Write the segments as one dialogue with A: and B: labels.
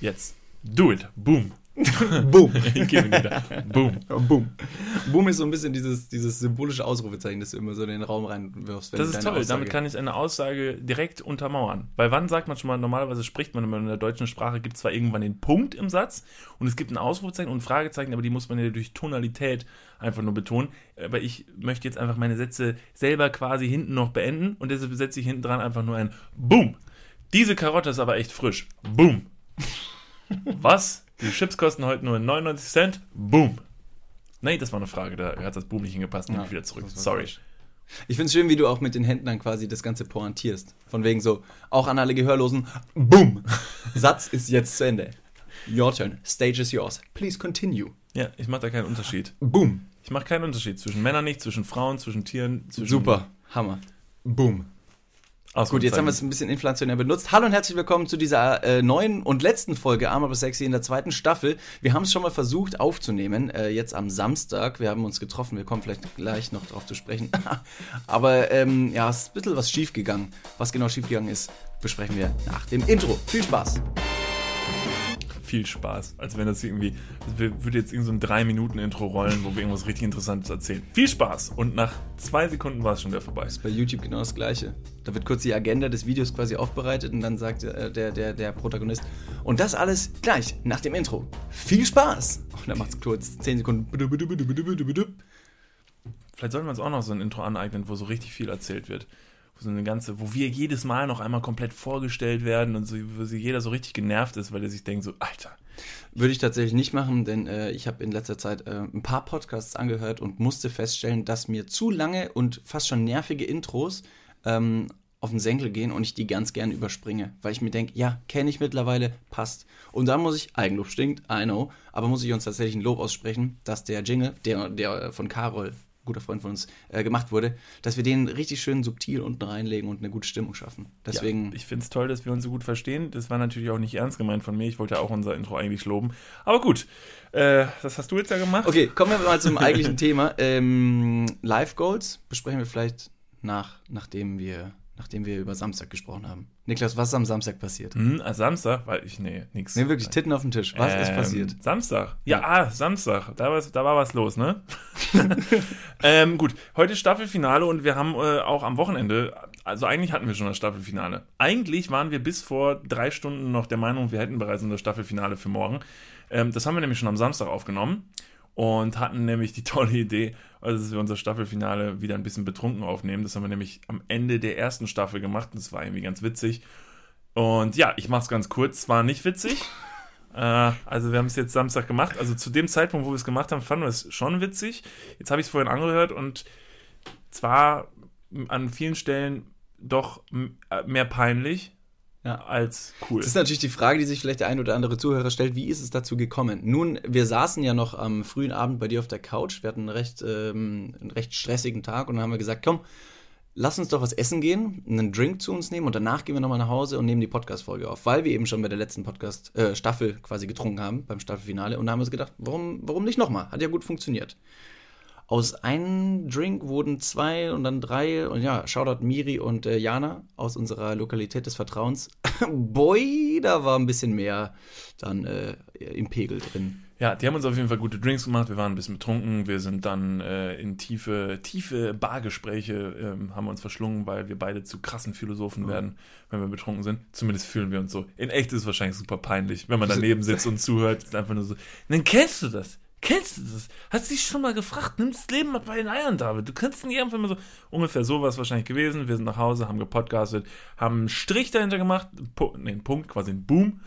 A: Jetzt. Do it. Boom.
B: Boom.
A: Gib ihn wieder. Boom.
B: Boom. Boom ist so ein bisschen dieses, dieses symbolische Ausrufezeichen, das du immer so in den Raum reinwirfst.
A: Das ist toll. Damit kann ich eine Aussage direkt untermauern. Weil wann sagt man schon mal, normalerweise spricht man immer in der deutschen Sprache, gibt zwar irgendwann den Punkt im Satz und es gibt ein Ausrufezeichen und ein Fragezeichen, aber die muss man ja durch Tonalität einfach nur betonen. Aber ich möchte jetzt einfach meine Sätze selber quasi hinten noch beenden und deshalb setze ich hinten dran einfach nur ein Boom. Diese Karotte ist aber echt frisch. Boom. Was? Die Chips kosten heute nur 99 Cent. Boom. Nee, das war eine Frage, da hat das Boom nicht hingepasst. Nehme
B: Ja,
A: ich wieder zurück. Sorry.
B: falsch. Ich finde es schön, wie du auch mit den Händen dann quasi das Ganze pointierst. Von wegen so, auch an alle Gehörlosen, boom. Satz ist jetzt zu Ende. Your turn. Stage is yours. Please continue.
A: Ja, ich mache da keinen Unterschied.
B: Boom.
A: Ich mache keinen Unterschied zwischen Männern nicht, zwischen Frauen, zwischen Tieren, zwischen.
B: Super. Hammer. Boom. Gut, jetzt haben wir es ein bisschen inflationär benutzt. Hallo und herzlich willkommen zu dieser äh, neuen und letzten Folge Arm aber sexy in der zweiten Staffel. Wir haben es schon mal versucht aufzunehmen, äh, jetzt am Samstag. Wir haben uns getroffen, wir kommen vielleicht gleich noch drauf zu sprechen. aber ähm, ja, es ist ein bisschen was schiefgegangen. Was genau schiefgegangen ist, besprechen wir nach dem Intro. Viel Spaß.
A: Viel Spaß. Als wenn das irgendwie, wir- würde jetzt irgend so ein 3-Minuten-Intro rollen, wo wir irgendwas richtig Interessantes erzählen. Viel Spaß! Und nach zwei Sekunden war es schon wieder vorbei.
B: Ist bei YouTube genau das gleiche. Da wird kurz die Agenda des Videos quasi aufbereitet und dann sagt äh, der, der, der Protagonist, und das alles gleich nach dem Intro. Viel Spaß! Und dann macht es kurz 10 Sekunden.
A: Vielleicht sollten wir uns auch noch so ein Intro aneignen, wo so richtig viel erzählt wird. So eine ganze, wo wir jedes Mal noch einmal komplett vorgestellt werden und so, wo jeder so richtig genervt ist, weil er sich denkt so, Alter,
B: Würde ich tatsächlich nicht machen, denn äh, ich habe in letzter Zeit äh, ein paar Podcasts angehört und musste feststellen, dass mir zu lange und fast schon nervige Intros ähm, auf den Senkel gehen und ich die ganz gern überspringe, weil ich mir denke, ja, kenne ich mittlerweile, passt. Und da muss ich, Eigenlob stinkt, I know, aber muss ich uns tatsächlich ein Lob aussprechen, dass der Jingle, der, der von Carol, guter Freund von uns, äh, gemacht wurde, dass wir den richtig schön subtil unten reinlegen und eine gute Stimmung schaffen. Deswegen,
A: Ja, ich finde es toll, dass wir uns so gut verstehen. Das war natürlich auch nicht ernst gemeint von mir. Ich wollte ja auch unser Intro eigentlich loben. Aber gut, äh, das hast du jetzt ja gemacht.
B: Okay, kommen wir mal zum eigentlichen Thema. Ähm, Live Goals besprechen wir vielleicht nach, nachdem wir, nachdem wir über Samstag gesprochen haben. Niklas, was ist am Samstag passiert?
A: Hm, ah, Samstag, weil ich, nee, nix.
B: Nee, wirklich, Titten auf den Tisch. Was ist
A: Ähm,
B: passiert?
A: Samstag. Ja, ah, Samstag. Da, war, da war was los, ne? ähm, gut, heute Staffelfinale und wir haben äh, auch am Wochenende, also eigentlich hatten wir schon das Staffelfinale. Eigentlich waren wir bis vor drei Stunden noch der Meinung, wir hätten bereits unser Staffelfinale für morgen. Ähm, das haben wir nämlich schon am Samstag aufgenommen und hatten nämlich die tolle Idee, also dass wir unser Staffelfinale wieder ein bisschen betrunken aufnehmen. Das haben wir nämlich am Ende der ersten Staffel gemacht und das war irgendwie ganz witzig. Und ja, ich mach's ganz kurz, war nicht witzig. Äh, also wir haben es jetzt Samstag gemacht. Also zu dem Zeitpunkt, wo wir es gemacht haben, fanden wir es schon witzig. Jetzt habe ich es vorhin angehört und zwar an vielen Stellen doch äh, mehr peinlich
B: Ja.
A: als cool.
B: Das ist natürlich die Frage, die sich vielleicht der ein oder andere Zuhörer stellt. Wie ist es dazu gekommen? Nun, wir saßen ja noch am frühen Abend bei dir auf der Couch. Wir hatten einen recht, ähm, einen recht stressigen Tag und dann haben wir gesagt, komm, lass uns doch was essen gehen, einen Drink zu uns nehmen und danach gehen wir nochmal nach Hause und nehmen die Podcast-Folge auf, weil wir eben schon bei der letzten Podcast-Staffel quasi getrunken haben, beim Staffelfinale. Und da haben wir uns gedacht, warum, warum nicht nochmal? Hat ja gut funktioniert. Aus einem Drink wurden zwei und dann drei und ja, Shoutout Miri und äh, Jana aus unserer Lokalität des Vertrauens. Boy, da war ein bisschen mehr dann äh, im Pegel drin.
A: Ja, die haben uns auf jeden Fall gute Drinks gemacht. Wir waren ein bisschen betrunken. Wir sind dann äh, in tiefe, tiefe Bargespräche ähm, haben wir uns verschlungen, weil wir beide zu krassen Philosophen werden, wenn wir betrunken sind. Zumindest fühlen wir uns so. In echt ist es wahrscheinlich super peinlich, wenn man daneben sitzt und zuhört. Ist einfach nur so. Dann kennst du das. Kennst du das? Hast du dich schon mal gefragt? Nimm das Leben mal bei den Eiern, David. Du kannst nicht einfach immer so. Ungefähr so war es wahrscheinlich gewesen. Wir sind nach Hause, haben gepodcastet, haben einen Strich dahinter gemacht. Pu einen Punkt, quasi einen Boom.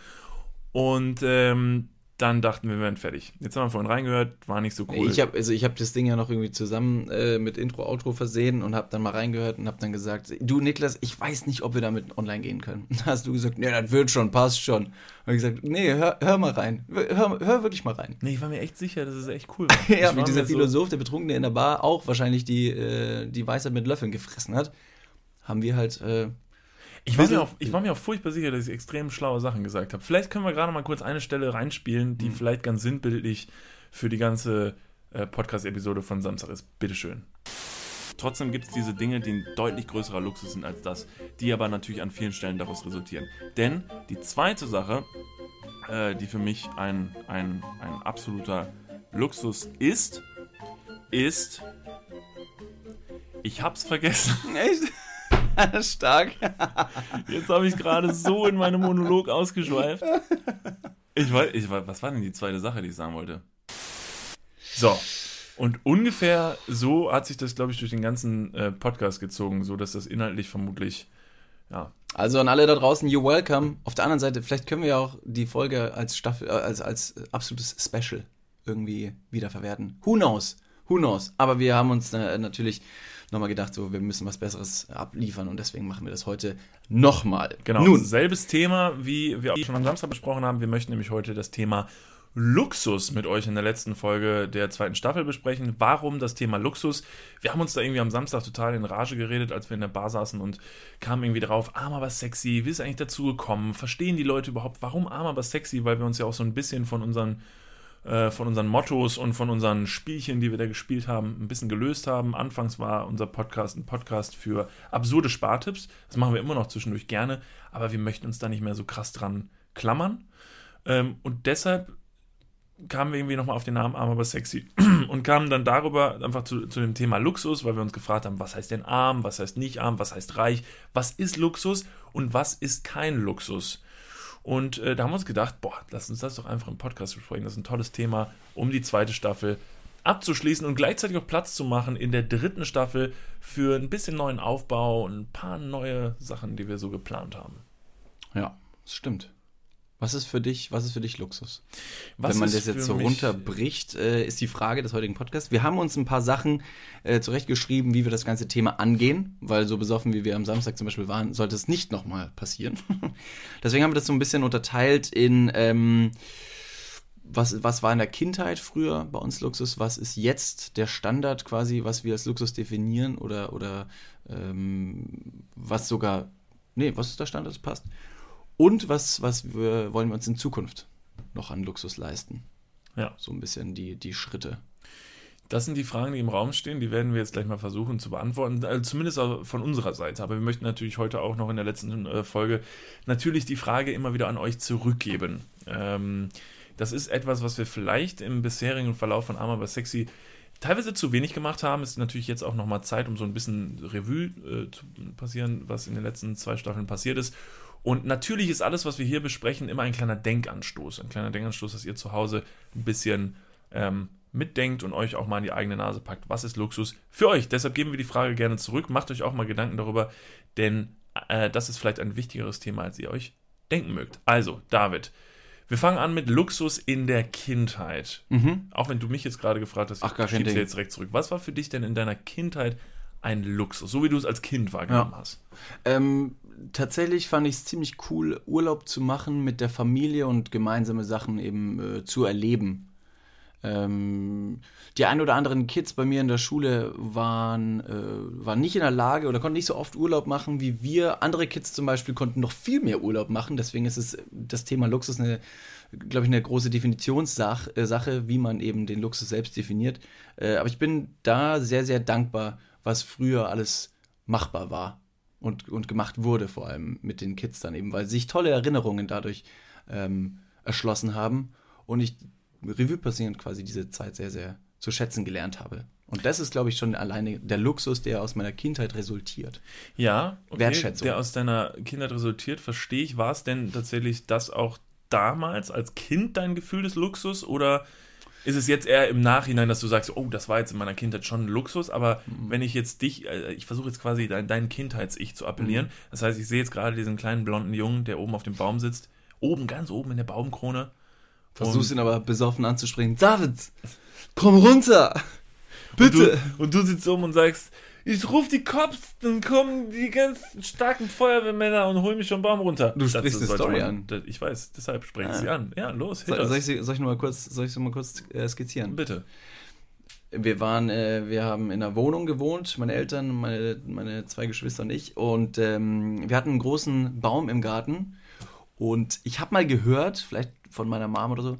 A: Und ähm, dann dachten wir, wir wären fertig. Jetzt haben wir vorhin reingehört, war nicht so cool.
B: Ich habe also ich habe das Ding ja noch irgendwie zusammen äh, mit Intro Outro versehen und habe dann mal reingehört und habe dann gesagt, du Niklas, ich weiß nicht, ob wir damit online gehen können. Da hast du gesagt, nee, das wird schon, passt schon. Und ich gesagt, nee, hör, hör mal rein. Hör, hör wirklich mal rein.
A: nee, ich war mir echt sicher, dass es echt cool
B: ja, wie dieser
A: mir so-
B: Philosoph, der Betrunkene in der Bar auch wahrscheinlich die, äh, die Weisheit mit Löffeln gefressen hat, haben wir halt. Äh,
A: Ich war, mir auch, ich war mir auch furchtbar sicher, dass ich extrem schlaue Sachen gesagt habe. Vielleicht können wir gerade mal kurz eine Stelle reinspielen,
B: Mhm.
A: die vielleicht ganz sinnbildlich für die ganze äh, Podcast-Episode von Samstag ist. Bitteschön. Trotzdem gibt es diese Dinge, die ein deutlich größerer Luxus sind als das, die aber natürlich an vielen Stellen daraus resultieren. Denn die zweite Sache, äh, die für mich ein, ein, ein absoluter Luxus ist, ist. Ich hab's vergessen.
B: Echt? Stark.
A: Jetzt habe ich gerade so in meinem Monolog ausgeschweift. Ich weiß, ich weiß, was war denn die zweite Sache, die ich sagen wollte? So. Und ungefähr so hat sich das, glaube ich, durch den ganzen äh, Podcast gezogen, so dass das inhaltlich vermutlich, ja.
B: Also an alle da draußen, you're welcome. Auf der anderen Seite, vielleicht können wir ja auch die Folge als Staffel, äh, als, als absolutes Special irgendwie wiederverwerten. Who knows? Who knows? Aber wir haben uns äh, natürlich nochmal gedacht, so, wir müssen was Besseres abliefern und deswegen machen wir das heute nochmal.
A: Genau.
B: Nun,
A: Selbes Thema, wie wir auch schon am Samstag besprochen haben. Wir möchten nämlich heute das Thema Luxus mit euch in der letzten Folge der zweiten Staffel besprechen. Warum das Thema Luxus? Wir haben uns da irgendwie am Samstag total in Rage geredet, als wir in der Bar saßen und kamen irgendwie drauf, arm aber sexy, wie ist eigentlich dazu gekommen? Verstehen die Leute überhaupt, warum arm aber sexy? Weil wir uns ja auch so ein bisschen von unseren äh, von unseren Mottos und von unseren Spielchen, die wir da gespielt haben, ein bisschen gelöst haben. Anfangs war unser Podcast ein Podcast für absurde Spartipps. Das machen wir immer noch zwischendurch gerne, aber wir möchten uns da nicht mehr so krass dran klammern. Ähm, und deshalb kamen wir irgendwie nochmal auf den Namen Arm aber sexy und kamen dann darüber einfach zu, zu dem Thema Luxus, weil wir uns gefragt haben, was heißt denn arm, was heißt nicht arm, was heißt reich, was ist Luxus und was ist kein Luxus. Und äh, da haben wir uns gedacht, boah, lass uns das doch einfach im Podcast besprechen. Das ist ein tolles Thema, um die zweite Staffel abzuschließen und gleichzeitig auch Platz zu machen in der dritten Staffel für ein bisschen neuen Aufbau und ein paar neue Sachen, die wir so geplant haben.
B: ja, das stimmt. Was ist für dich, was ist für dich Luxus?
A: Was
B: Wenn man das jetzt so runterbricht, äh, ist die Frage des heutigen Podcasts. Wir haben uns ein paar Sachen äh, zurechtgeschrieben, wie wir das ganze Thema angehen, weil so besoffen, wie wir am Samstag zum Beispiel waren, sollte es nicht nochmal passieren. Deswegen haben wir das so ein bisschen unterteilt in, ähm, was, was war in der Kindheit früher bei uns Luxus, was ist jetzt der Standard quasi, was wir als Luxus definieren oder, oder ähm, was sogar, nee, was ist der Standard, das passt. Und was, was wir, wollen wir uns in Zukunft noch an Luxus leisten?
A: Ja.
B: So ein bisschen die, die Schritte.
A: Das sind die Fragen, die im Raum stehen. Die werden wir jetzt gleich mal versuchen zu beantworten. Also zumindest von unserer Seite. Aber wir möchten natürlich heute auch noch in der letzten äh, Folge natürlich die Frage immer wieder an euch zurückgeben. Ähm, das ist etwas, was wir vielleicht im bisherigen Verlauf von Arm aber sexy teilweise zu wenig gemacht haben. Es ist natürlich jetzt auch nochmal Zeit, um so ein bisschen Revue äh, zu passieren, was in den letzten zwei Staffeln passiert ist. Und natürlich ist alles, was wir hier besprechen, immer ein kleiner Denkanstoß. Ein kleiner Denkanstoß, dass ihr zu Hause ein bisschen ähm, mitdenkt und euch auch mal in die eigene Nase packt. Was ist Luxus für euch? Deshalb geben wir die Frage gerne zurück. Macht euch auch mal Gedanken darüber, denn äh, das ist vielleicht ein wichtigeres Thema, als ihr euch denken mögt. Also, David, wir fangen an mit Luxus in der Kindheit. Auch wenn du mich jetzt gerade gefragt hast,
B: Ach, gar
A: schieb's dir jetzt direkt zurück. Was war für dich denn in deiner Kindheit ein Luxus, so wie du es als Kind wahrgenommen
B: Ja.
A: hast?
B: Ähm, tatsächlich fand ich es ziemlich cool, Urlaub zu machen mit der Familie und gemeinsame Sachen eben äh, zu erleben. Ähm, die ein oder anderen Kids bei mir in der Schule waren, äh, waren nicht in der Lage oder konnten nicht so oft Urlaub machen wie wir. Andere Kids zum Beispiel konnten noch viel mehr Urlaub machen. Deswegen ist es das Thema Luxus eine, glaube ich, eine große Definitionssache, äh, wie man eben den Luxus selbst definiert. Äh, aber ich bin da sehr, sehr dankbar, was früher alles machbar war und, und gemacht wurde, vor allem mit den Kids dann eben, weil sich tolle Erinnerungen dadurch ähm, erschlossen haben und ich Revue passierend quasi diese Zeit sehr, sehr zu schätzen gelernt habe. Und das ist, glaube ich, schon alleine der Luxus, der aus meiner Kindheit resultiert.
A: Ja, okay,
B: Wertschätzung.
A: der aus deiner Kindheit resultiert, verstehe ich. War es denn tatsächlich das auch damals als Kind dein Gefühl des Luxus oder ist es jetzt eher im Nachhinein, dass du sagst, oh, das war jetzt in meiner Kindheit schon ein Luxus, aber
B: Mhm.
A: wenn ich jetzt dich, äh, ich versuche jetzt quasi dein, dein Kindheits-Ich zu appellieren,
B: Mhm.
A: das heißt, ich sehe jetzt gerade diesen kleinen blonden Jungen, der oben auf dem Baum sitzt, oben, ganz oben in der Baumkrone.
B: Versuchst ihn aber besoffen anzusprechen. David, komm runter! Bitte!
A: Und du, und du sitzt um und sagst, ich ruf die Cops, dann kommen die ganzen starken Feuerwehrmänner und holen mich vom Baum runter.
B: Du
A: Das
B: sprichst eine Story
A: man-
B: an.
A: Ich weiß, deshalb spreche ich
B: Ah.
A: sie an. Ja, los, hit
B: Soll, ich, sie- soll ich mal kurz, soll ich sie mal kurz äh, skizzieren?
A: Bitte.
B: Wir waren, äh, wir haben in einer Wohnung gewohnt, meine Eltern, meine, meine zwei Geschwister und ich. Und ähm, wir hatten einen großen Baum im Garten. Und ich habe mal gehört, vielleicht von meiner Mom oder so,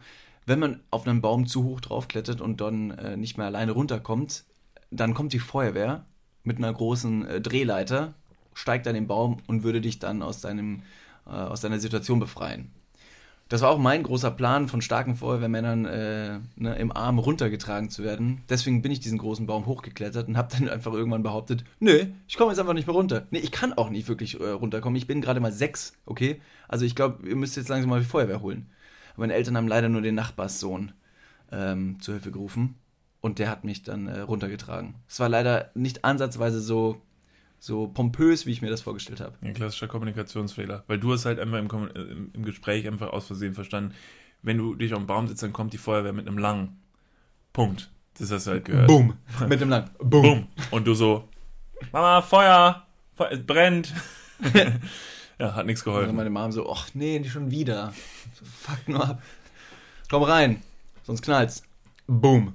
B: wenn man auf einen Baum zu hoch draufklettert und dann äh, nicht mehr alleine runterkommt, dann kommt die Feuerwehr mit einer großen äh, Drehleiter, steigt an den Baum und würde dich dann aus, deinem, äh, aus deiner Situation befreien. Das war auch mein großer Plan, von starken Feuerwehrmännern äh, ne, im Arm runtergetragen zu werden. Deswegen bin ich diesen großen Baum hochgeklettert und habe dann einfach irgendwann behauptet, nö, ich komme jetzt einfach nicht mehr runter. Nee, ich kann auch nicht wirklich äh, runterkommen. Ich bin gerade mal sechs, okay? Also ich glaube, ihr müsst jetzt langsam mal die Feuerwehr holen. Meine Eltern haben leider nur den Nachbarssohn ähm, zur Hilfe gerufen und der hat mich dann äh, runtergetragen. Es war leider nicht ansatzweise so so pompös, wie ich mir das vorgestellt habe.
A: Ein klassischer Kommunikationsfehler. Weil du hast halt einfach im, im, im, Gespräch einfach aus Versehen verstanden, wenn du dich auf dem Baum sitzt, dann kommt die Feuerwehr mit einem langen Punkt. Das hast du halt gehört.
B: Boom. mit einem langen.
A: Boom. Boom. Und du so, Mama, Feuer, Feuer es brennt. ja, hat nichts geholfen.
B: Und meine Mom so, ach nee, nicht schon wieder. So, fuck nur ab. Komm rein, sonst knallt's. Boom.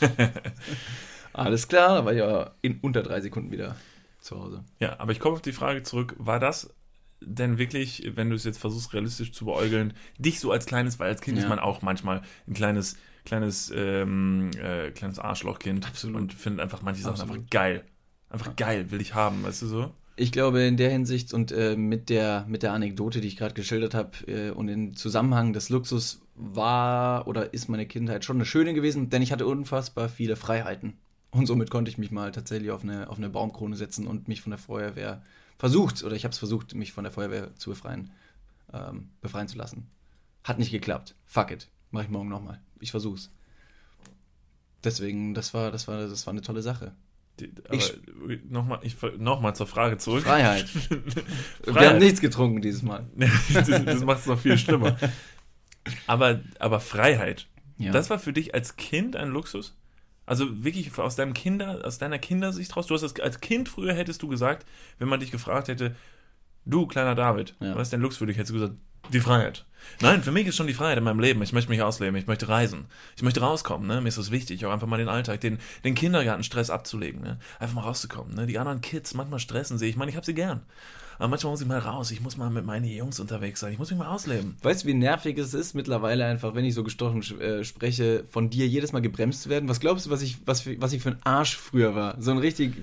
B: Alles klar, da war ich ja in unter drei Sekunden wieder zu Hause.
A: Ja, aber ich komme auf die Frage zurück, war das denn wirklich, wenn du es jetzt versuchst realistisch zu beäugeln, dich so als kleines, weil als Kind ja. ist man auch manchmal ein kleines, kleines, ähm, äh, kleines Arschlochkind Absolut. und findet einfach manche Sachen Absolut. einfach geil. Einfach geil, will ich haben, weißt du so?
B: Ich glaube, in der Hinsicht und äh, mit, der, mit der Anekdote, die ich gerade geschildert habe, äh, und im Zusammenhang des Luxus war oder ist meine Kindheit schon eine schöne gewesen, denn ich hatte unfassbar viele Freiheiten. Und somit konnte ich mich mal tatsächlich auf eine, auf eine Baumkrone setzen und mich von der Feuerwehr versucht, oder ich habe es versucht, mich von der Feuerwehr zu befreien, ähm, befreien zu lassen. Hat nicht geklappt. Fuck it. Mach ich morgen nochmal. Ich versuch's. Deswegen, das war, das war, das war eine tolle Sache.
A: Nochmal noch zur Frage zurück.
B: Freiheit. Freiheit. Wir haben nichts getrunken dieses Mal.
A: das, das macht es noch viel schlimmer. Aber, aber Freiheit. Ja. Das war für dich als Kind ein Luxus? Also wirklich aus deinem Kinder, aus deiner Kindersicht raus. Du hast das, als Kind früher hättest du gesagt, wenn man dich gefragt hätte, du kleiner David, ja. was ist denn Lux für dich? Hättest du gesagt, die Freiheit. Nein, für mich ist schon die Freiheit in meinem Leben. Ich möchte mich ausleben, ich möchte reisen, ich möchte rauskommen. Ne? Mir ist das wichtig, auch einfach mal den Alltag, den, den Kindergartenstress abzulegen. Ne? Einfach mal rauszukommen. Ne? Die anderen Kids, manchmal stressen sie. Ich meine, ich habe sie gern. Aber manchmal muss ich mal raus. Ich muss mal mit meinen Jungs unterwegs sein. Ich muss mich mal ausleben.
B: Weißt du, wie nervig es ist mittlerweile einfach, wenn ich so gestochen äh, spreche, von dir jedes Mal gebremst zu werden? Was glaubst du, was ich, was, für, was ich für ein Arsch früher war? So ein richtig,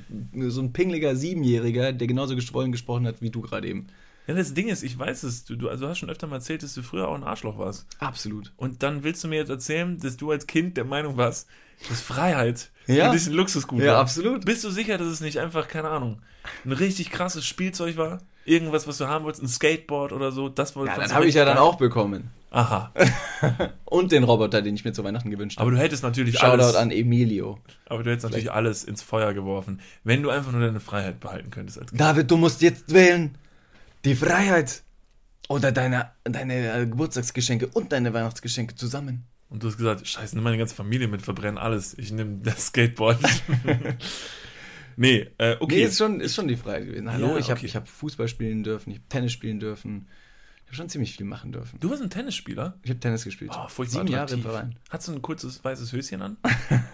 B: so ein pingliger Siebenjähriger, der genauso gestrollen gesprochen hat wie du gerade eben.
A: Ja, das Ding ist, ich weiß es, du, du, also hast schon öfter mal erzählt, dass du früher auch ein Arschloch warst.
B: Absolut.
A: Und dann willst du mir jetzt erzählen, dass du als Kind der Meinung warst, dass Freiheit ja. für dich ein Luxusgut
B: ja, war. Absolut.
A: Bist du sicher, dass es nicht einfach, keine Ahnung, ein richtig krasses Spielzeug war? Irgendwas, was du haben wolltest, ein Skateboard oder so? Das
B: wollte Ja, dann habe ich ja dann auch bekommen.
A: Aha.
B: Und den Roboter, den ich mir zu Weihnachten gewünscht
A: habe. Aber du hättest natürlich
B: Shoutout alles. an Emilio.
A: Aber du hättest Vielleicht. natürlich alles ins Feuer geworfen, wenn du einfach nur deine Freiheit behalten könntest.
B: David, du musst jetzt wählen. Die Freiheit. Oder deine, deine äh, Geburtstagsgeschenke und deine Weihnachtsgeschenke zusammen.
A: Und du hast gesagt, scheiße, nimm meine ganze Familie mit, verbrennen alles. Ich nehme das Skateboard. nee, äh, okay. Nee,
B: ist schon, ist schon die Freiheit gewesen. Hallo, ja, ich habe okay. hab Fußball spielen dürfen, ich habe Tennis spielen dürfen. Ich habe schon ziemlich viel machen dürfen.
A: Du warst ein Tennisspieler?
B: Ich habe Tennis gespielt.
A: Oh, furchtbar Sieben Jahre im Verein. Hast du ein kurzes weißes Höschen an?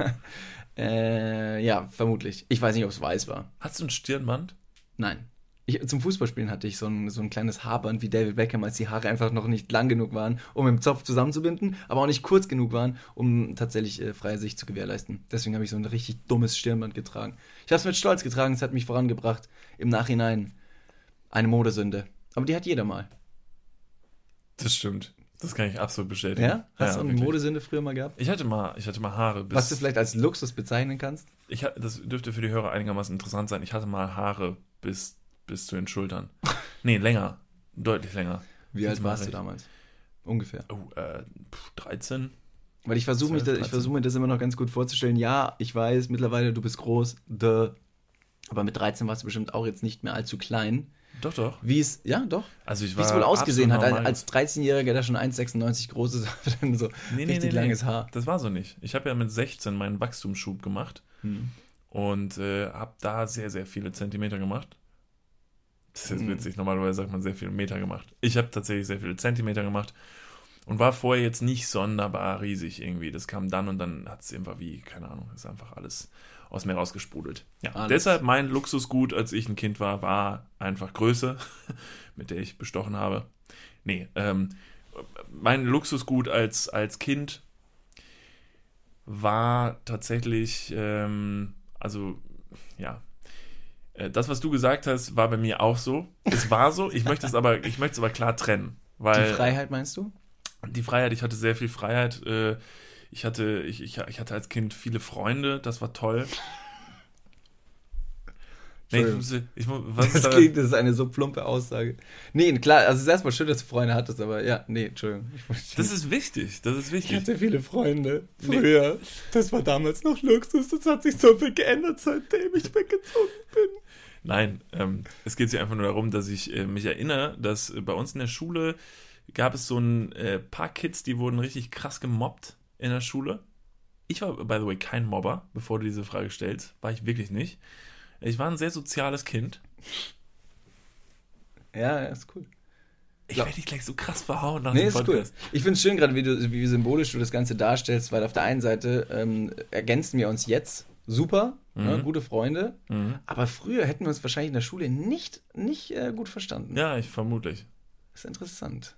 B: äh, ja, vermutlich. Ich weiß nicht, ob es weiß war.
A: Hast du ein Stirnband?
B: Nein. Ich, zum Fußballspielen hatte ich so ein, so ein kleines Haarband wie David Beckham, als die Haare einfach noch nicht lang genug waren, um im Zopf zusammenzubinden, aber auch nicht kurz genug waren, um tatsächlich äh, freie Sicht zu gewährleisten. Deswegen habe ich so ein richtig dummes Stirnband getragen. Ich habe es mit Stolz getragen, es hat mich vorangebracht. Im Nachhinein eine Modesünde. Aber die hat jeder mal.
A: Das stimmt. Das kann ich absolut bestätigen.
B: Ja? Hast ja, du eine Modesünde früher mal gehabt?
A: Ich hatte mal, ich hatte mal Haare.
B: Was du vielleicht als Luxus bezeichnen kannst?
A: Ich, das dürfte für die Hörer einigermaßen interessant sein. Ich hatte mal Haare bis bis zu den Schultern. nee, länger. Deutlich länger.
B: Wie alt warst du damals? Ungefähr.
A: Oh, äh, 13.
B: Weil ich versuche mich, ich versuche mir das immer noch ganz gut vorzustellen. Ja, ich weiß mittlerweile, du bist groß, duh. Aber mit 13 warst du bestimmt auch jetzt nicht mehr allzu klein.
A: Doch, doch.
B: Wie es, ja, doch.
A: Also ich
B: Wie es wohl ausgesehen hat, als 13-Jähriger, der schon 1,96 groß ist, dann so nee, nee, richtig nee, langes Haar.
A: Das war so nicht. Ich habe ja mit 16 meinen Wachstumsschub gemacht hm. und äh, habe da sehr, sehr viele Zentimeter gemacht. Das ist jetzt hm. witzig, normalerweise sagt man sehr viele Meter gemacht. Ich habe tatsächlich sehr viele Zentimeter gemacht und war vorher jetzt nicht sonderbar riesig irgendwie. Das kam dann und dann hat es einfach wie, keine Ahnung, ist einfach alles aus mir rausgesprudelt. Ja, alles. deshalb mein Luxusgut, als ich ein Kind war, war einfach Größe, mit der ich bestochen habe. Nee, ähm, mein Luxusgut als, als Kind war tatsächlich, ähm, also ja, das, was du gesagt hast, war bei mir auch so. Es war so. Ich möchte es aber, ich möchte es aber klar trennen. Weil,
B: Die Freiheit meinst du?
A: Die Freiheit, ich hatte sehr viel Freiheit. Äh, ich hatte, ich, ich, ich hatte als Kind viele Freunde, das war toll.
B: Nee, ich muss, ich muss, was das, klingt, das ist eine so plumpe Aussage. Nee, klar, also es ist erstmal schön, dass du Freunde hattest, aber ja, nee, Entschuldigung.
A: das ist wichtig, das ist wichtig.
B: Ich hatte viele Freunde früher. Nee. Das war damals noch Luxus, das hat sich so viel geändert, seitdem ich weggezogen bin.
A: Nein, ähm, es geht sich einfach nur darum, dass ich äh, mich erinnere, dass äh, bei uns in der Schule gab es so ein äh, paar Kids, die wurden richtig krass gemobbt in der Schule. Ich war, by the way, kein Mobber, bevor du diese Frage stellst. War ich wirklich nicht. Ich war ein sehr soziales Kind.
B: Ja, ist cool.
A: Ich werde dich gleich so krass verhauen nach
B: nee, dem Podcast. Cool. Ich finde es schön gerade, wie, wie symbolisch du das Ganze darstellst, weil auf der einen Seite ähm, ergänzen wir uns jetzt super, ne, mhm. ne, gute Freunde, mhm. aber früher hätten wir uns wahrscheinlich in der Schule nicht, nicht äh, gut verstanden.
A: Ja, ich vermutlich.
B: Das ist interessant.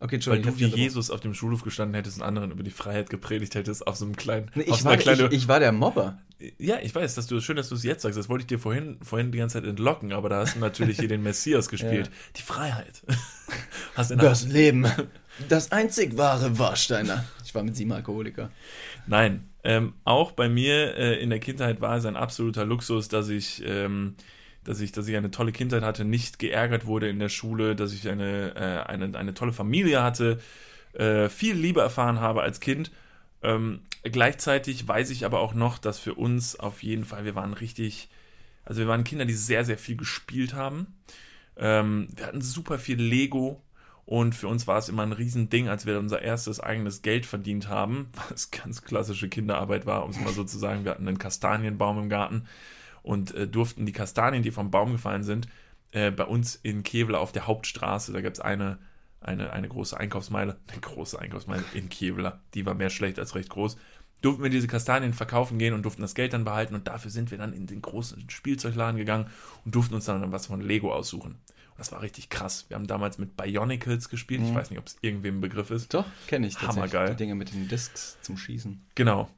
A: Okay, Weil du wie Jesus auf dem Schulhof gestanden hättest und anderen über die Freiheit gepredigt hättest auf so einem kleinen.
B: Nee, ich, war, kleine, ich, ich, war der Mobber.
A: Ja, ich weiß, dass du schön, dass du es jetzt sagst. Das wollte ich dir vorhin, vorhin die ganze Zeit entlocken, aber da hast du natürlich hier den Messias gespielt. Ja. Die Freiheit.
B: das Leben. Das einzig wahre Warsteiner. Ich war mit sieben Alkoholiker.
A: Nein, ähm, auch bei mir äh, in der Kindheit war es ein absoluter Luxus, dass ich ähm, dass ich, dass ich eine tolle Kindheit hatte, nicht geärgert wurde in der Schule, dass ich eine, äh, eine, eine tolle Familie hatte, äh, viel Liebe erfahren habe als Kind. Ähm, gleichzeitig weiß ich aber auch noch, dass für uns auf jeden Fall, wir waren richtig, also wir waren Kinder, die sehr, sehr viel gespielt haben. Ähm, wir hatten super viel Lego und für uns war es immer ein Riesending, als wir unser erstes eigenes Geld verdient haben, was ganz klassische Kinderarbeit war, um es mal so zu sagen. Wir hatten einen Kastanienbaum im Garten und äh, durften die Kastanien, die vom Baum gefallen sind, äh, bei uns in Kevela auf der Hauptstraße, da gibt es eine, eine, eine große Einkaufsmeile, eine große Einkaufsmeile in Kevela, die war mehr schlecht als recht groß, durften wir diese Kastanien verkaufen gehen und durften das Geld dann behalten und dafür sind wir dann in den großen Spielzeugladen gegangen und durften uns dann was von Lego aussuchen. Und das war richtig krass. Wir haben damals mit Bionicles gespielt. Mhm. Ich weiß nicht, ob es irgendwem ein Begriff ist.
B: Doch, kenne ich.
A: Hammergeil.
B: Die Dinge mit den Discs zum Schießen.
A: Genau.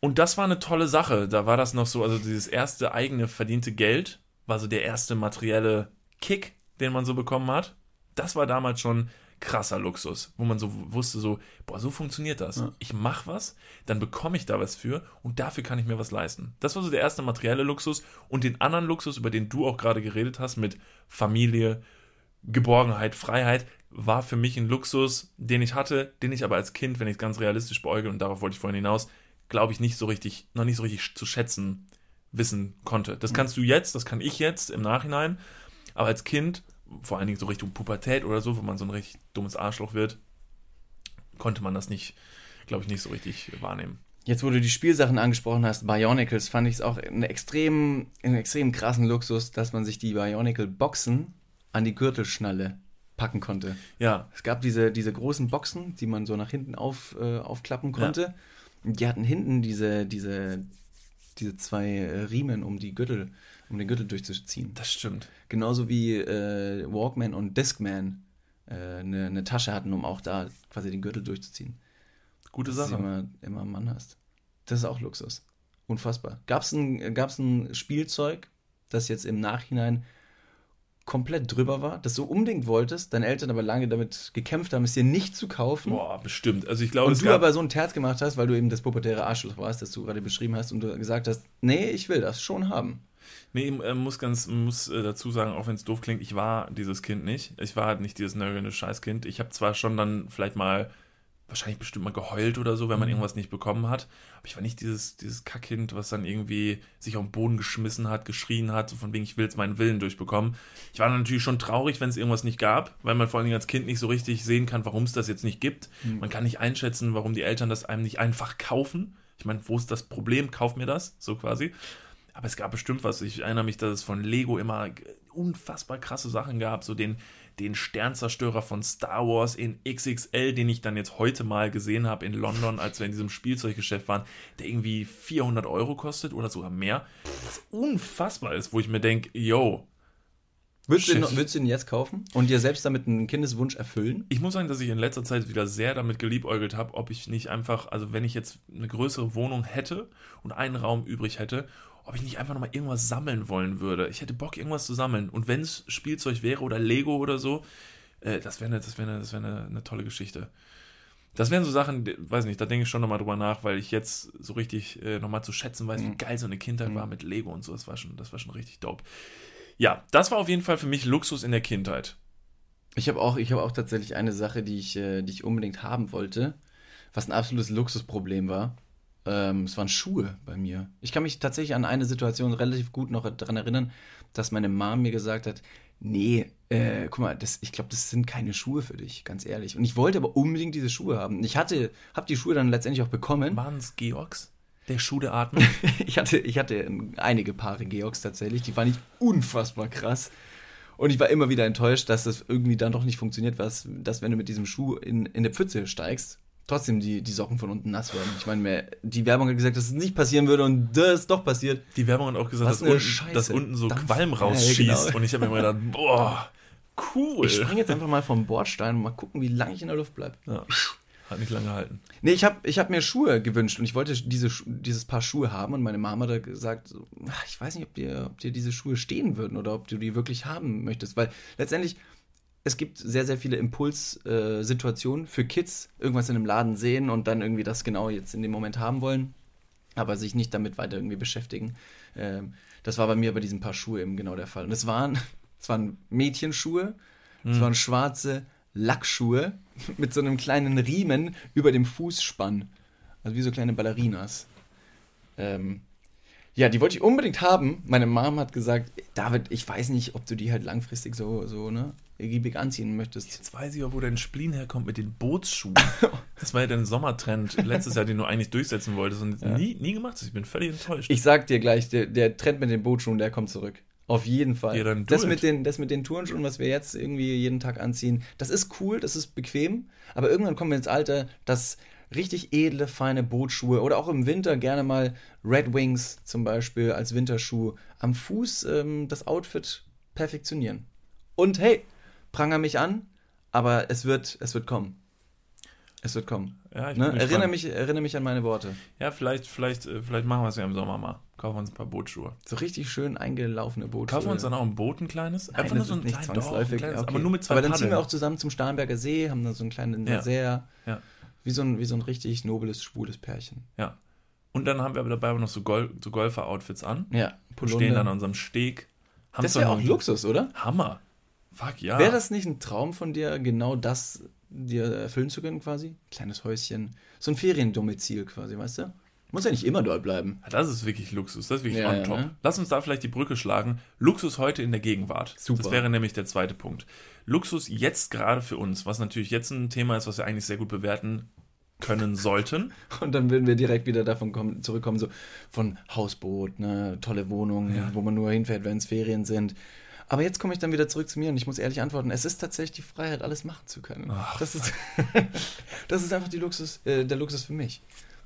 A: Und das war eine tolle Sache. Da war das noch so, also dieses erste eigene verdiente Geld war so der erste materielle Kick, den man so bekommen hat. Das war damals schon krasser Luxus, wo man so wusste, so, boah, so funktioniert das. Ja. Ich mache was, dann bekomme ich da was für und dafür kann ich mir was leisten. Das war so der erste materielle Luxus und den anderen Luxus, über den du auch gerade geredet hast, mit Familie, Geborgenheit, Freiheit, war für mich ein Luxus, den ich hatte, den ich aber als Kind, wenn ich es ganz realistisch beäuge, und darauf wollte ich vorhin hinaus, glaube ich, nicht so richtig, noch nicht so richtig zu schätzen wissen konnte. Das kannst du jetzt, das kann ich jetzt im Nachhinein, aber als Kind, vor allen Dingen so Richtung Pubertät oder so, wo man so ein richtig dummes Arschloch wird, konnte man das nicht, glaube ich, nicht so richtig wahrnehmen.
B: Jetzt, wo du die Spielsachen angesprochen hast, Bionicles, fand ich es auch einen extrem, einen extrem krassen Luxus, dass man sich die Bionicle-Boxen an die Gürtelschnalle packen konnte.
A: Ja.
B: Es gab diese, diese großen Boxen, die man so nach hinten auf, äh, aufklappen konnte. Ja. Die hatten hinten diese, diese, diese zwei äh, Riemen, um die Gürtel, um den Gürtel durchzuziehen.
A: Das stimmt.
B: Genauso wie äh, Walkman und Discman äh, eine, eine Tasche hatten, um auch da quasi den Gürtel durchzuziehen.
A: Gute Sache.
B: Dass du immer, immer einen Mann hast. Das ist auch Luxus. Unfassbar. Gab es ein, gab's ein Spielzeug, das jetzt im Nachhinein komplett drüber war, das du unbedingt wolltest, deine Eltern aber lange damit gekämpft haben, es dir nicht zu kaufen.
A: Boah, bestimmt. Also ich glaube,
B: und du aber so ein Terz gemacht hast, weil du eben das pubertäre Arschloch warst, das du gerade beschrieben hast und du gesagt hast, nee, ich will das schon haben.
A: Nee, äh, muss ganz, muss äh, dazu sagen, auch wenn es doof klingt, ich war dieses Kind nicht. Ich war halt nicht dieses nörgelnde Scheißkind. Ich habe zwar schon dann vielleicht mal wahrscheinlich bestimmt mal geheult oder so, wenn man mhm. irgendwas nicht bekommen hat. Aber ich war nicht dieses, dieses Kackkind, was dann irgendwie sich auf den Boden geschmissen hat, geschrien hat, so von wegen, ich will jetzt meinen Willen durchbekommen. Ich war natürlich schon traurig, wenn es irgendwas nicht gab, weil man vor allen Dingen als Kind nicht so richtig sehen kann, warum es das jetzt nicht gibt. Mhm. Man kann nicht einschätzen, warum die Eltern das einem nicht einfach kaufen. Ich meine, wo ist das Problem? Kauf mir das, so quasi. Aber es gab bestimmt was. Ich erinnere mich, dass es von Lego immer unfassbar krasse Sachen gab, so den den Sternzerstörer von Star Wars in XXL, den ich dann jetzt heute mal gesehen habe in London, als wir in diesem Spielzeuggeschäft waren, der irgendwie 400 Euro kostet oder sogar mehr. Was unfassbar ist, wo ich mir denke, yo.
B: Würdest du, ihn, würdest du ihn jetzt kaufen und dir selbst damit einen Kindeswunsch erfüllen?
A: Ich muss sagen, dass ich in letzter Zeit wieder sehr damit geliebäugelt habe, ob ich nicht einfach, also wenn ich jetzt eine größere Wohnung hätte und einen Raum übrig hätte ob ich nicht einfach nochmal irgendwas sammeln wollen würde. Ich hätte Bock, irgendwas zu sammeln. Und wenn es Spielzeug wäre oder Lego oder so, äh, das wäre eine, das wär eine, das wär eine, eine tolle Geschichte. Das wären so Sachen, weiß nicht, da denke ich schon nochmal drüber nach, weil ich jetzt so richtig äh, nochmal zu schätzen weiß, wie
B: Mhm.
A: geil so eine Kindheit war mit Lego und so. Das war schon, das war schon richtig dope. Ja, das war auf jeden Fall für mich Luxus in der Kindheit.
B: Ich habe auch, ich habe auch tatsächlich eine Sache, die ich, äh, die ich unbedingt haben wollte, was ein absolutes Luxusproblem war. Ähm, es waren Schuhe bei mir. Ich kann mich tatsächlich an eine Situation relativ gut noch daran erinnern, dass meine Mom mir gesagt hat, nee, äh, guck mal, das, ich glaube, das sind keine Schuhe für dich, ganz ehrlich. Und ich wollte aber unbedingt diese Schuhe haben. Ich hatte, habe die Schuhe dann letztendlich auch bekommen.
A: Waren es Georgs? Der Schuh der Atmung?
B: Ich hatte, ich hatte einige Paare Georgs tatsächlich, die fand ich unfassbar krass. Und ich war immer wieder enttäuscht, dass das irgendwie dann doch nicht funktioniert, was, dass wenn du mit diesem Schuh in, in eine Pfütze steigst, trotzdem die, die Socken von unten nass werden. Ich meine, mir- die Werbung hat gesagt, dass es nicht passieren würde und das ist doch passiert.
A: Die Werbung hat auch gesagt, dass unten, dass unten so
B: Dampf.
A: Qualm
B: Ja,
A: rausschießt.
B: genau.
A: Und ich habe mir immer gedacht, boah, cool.
B: Ich springe jetzt einfach mal vom Bordstein und mal gucken, wie lange ich in der Luft bleibe.
A: Ja, hat nicht lange gehalten.
B: Nee, ich habe ich hab mir Schuhe gewünscht und ich wollte diese, dieses Paar Schuhe haben und meine Mama hat da gesagt, ach, ich weiß nicht, ob dir, ob dir diese Schuhe stehen würden oder ob du die wirklich haben möchtest, weil letztendlich es gibt sehr, sehr viele Impulssituationen Situationen für Kids, irgendwas in einem Laden sehen und dann irgendwie das genau jetzt in dem Moment haben wollen, aber sich nicht damit weiter irgendwie beschäftigen. Ähm, das war bei mir bei diesem Paar Schuhe eben genau der Fall. Und es waren, es waren Mädchenschuhe, es waren schwarze Lackschuhe mit so einem kleinen Riemen über dem Fußspann. Also wie so kleine Ballerinas. Ähm, ja, die wollte ich unbedingt haben. Meine Mom hat gesagt, David, ich weiß nicht, ob du die halt langfristig so, so, ne, ergiebig anziehen möchtest.
A: Jetzt weiß ich auch, wo dein Spleen herkommt mit den Bootsschuhen. Das war ja dein Sommertrend letztes Jahr, den du eigentlich durchsetzen wolltest und nie, nie gemacht hast. Ich bin völlig enttäuscht.
B: Ich sag dir gleich, der, der Trend mit den Bootschuhen, der kommt zurück. Auf jeden Fall.
A: Ja,
B: das,
A: it.
B: mit den, das mit den Turnschuhen, was wir jetzt irgendwie jeden Tag anziehen, das ist cool, das ist bequem, aber irgendwann kommen wir ins Alter, dass richtig edle, feine Bootschuhe oder auch im Winter gerne mal Red Wings zum Beispiel als Winterschuh am Fuß ähm, das Outfit perfektionieren. Und hey, pranger mich an, aber es wird, es wird kommen. Es wird kommen.
A: ja,
B: Ne? Erinnere, mich, erinnere mich an meine Worte.
A: Ja, vielleicht, vielleicht, äh, vielleicht machen wir es ja im Sommer mal. Kaufen uns ein paar Bootschuhe.
B: So richtig schön eingelaufene Bootschuhe.
A: Kaufen wir uns dann auch ein Boot, ein kleines?
B: Nein,
A: Einfach
B: ist nicht
A: kleinen- doch,
B: zwangsläufig.
A: ein kleines,
B: okay.
A: Aber nur mit zwei
B: Aber dann ziehen wir
A: Paddeln.
B: auch zusammen zum Starnberger See, haben dann so einen kleinen
A: Ja.
B: sehr,
A: Ja.
B: Wie so ein, wie so ein richtig nobles, schwules Pärchen.
A: Ja. Und dann haben wir aber dabei noch so, Gol so Golfer-Outfits an.
B: Ja,
A: Und stehen dann an unserem Steg.
B: Das wäre auch Luxus, oder?
A: Hammer. Fuck ja.
B: Wäre das nicht ein Traum von dir, genau das dir erfüllen zu können quasi? Kleines Häuschen, so ein Feriendomizil quasi, weißt du? Muss ja nicht immer dort bleiben.
A: Ja, Das ist wirklich Luxus, das ist wirklich
B: Ja,
A: on
B: ja,
A: top.
B: ne?
A: Lass uns da vielleicht die Brücke schlagen. Luxus heute in der Gegenwart.
B: Super.
A: Das wäre nämlich der zweite Punkt. Luxus jetzt gerade für uns, was natürlich jetzt ein Thema ist, was wir eigentlich sehr gut bewerten können sollten.
B: Und dann würden wir direkt wieder davon kommen, zurückkommen, so von Hausboot, ne, tolle Wohnung,
A: Ja.
B: wo man nur hinfährt, wenn es Ferien sind. Aber jetzt komme ich dann wieder zurück zu mir und ich muss ehrlich antworten, es ist tatsächlich die Freiheit, alles machen zu können.
A: Ach,
B: das, ist, das ist einfach Luxus, äh, der Luxus für mich.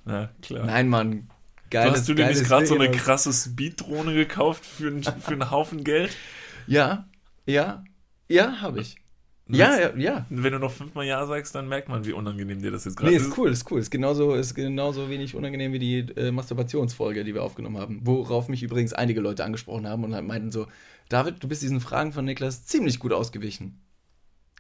A: Ja, klar.
B: Nein, Mann. Geiles,
A: hast du dir nicht gerade so eine krasse Speeddrohne gekauft für, einen- für einen Haufen Geld?
B: Ja, ja, ja, habe ich. Ja, ja, ja.
A: Wenn du noch fünfmal Ja sagst, dann merkt man, wie unangenehm dir das jetzt gerade
B: Nee, ist cool, ist cool. Ist genauso, ist genauso wenig unangenehm wie die äh, Masturbationsfolge, die wir aufgenommen haben. Worauf mich übrigens einige Leute angesprochen haben und halt meinten so, David, du bist diesen Fragen von Niklas ziemlich gut ausgewichen.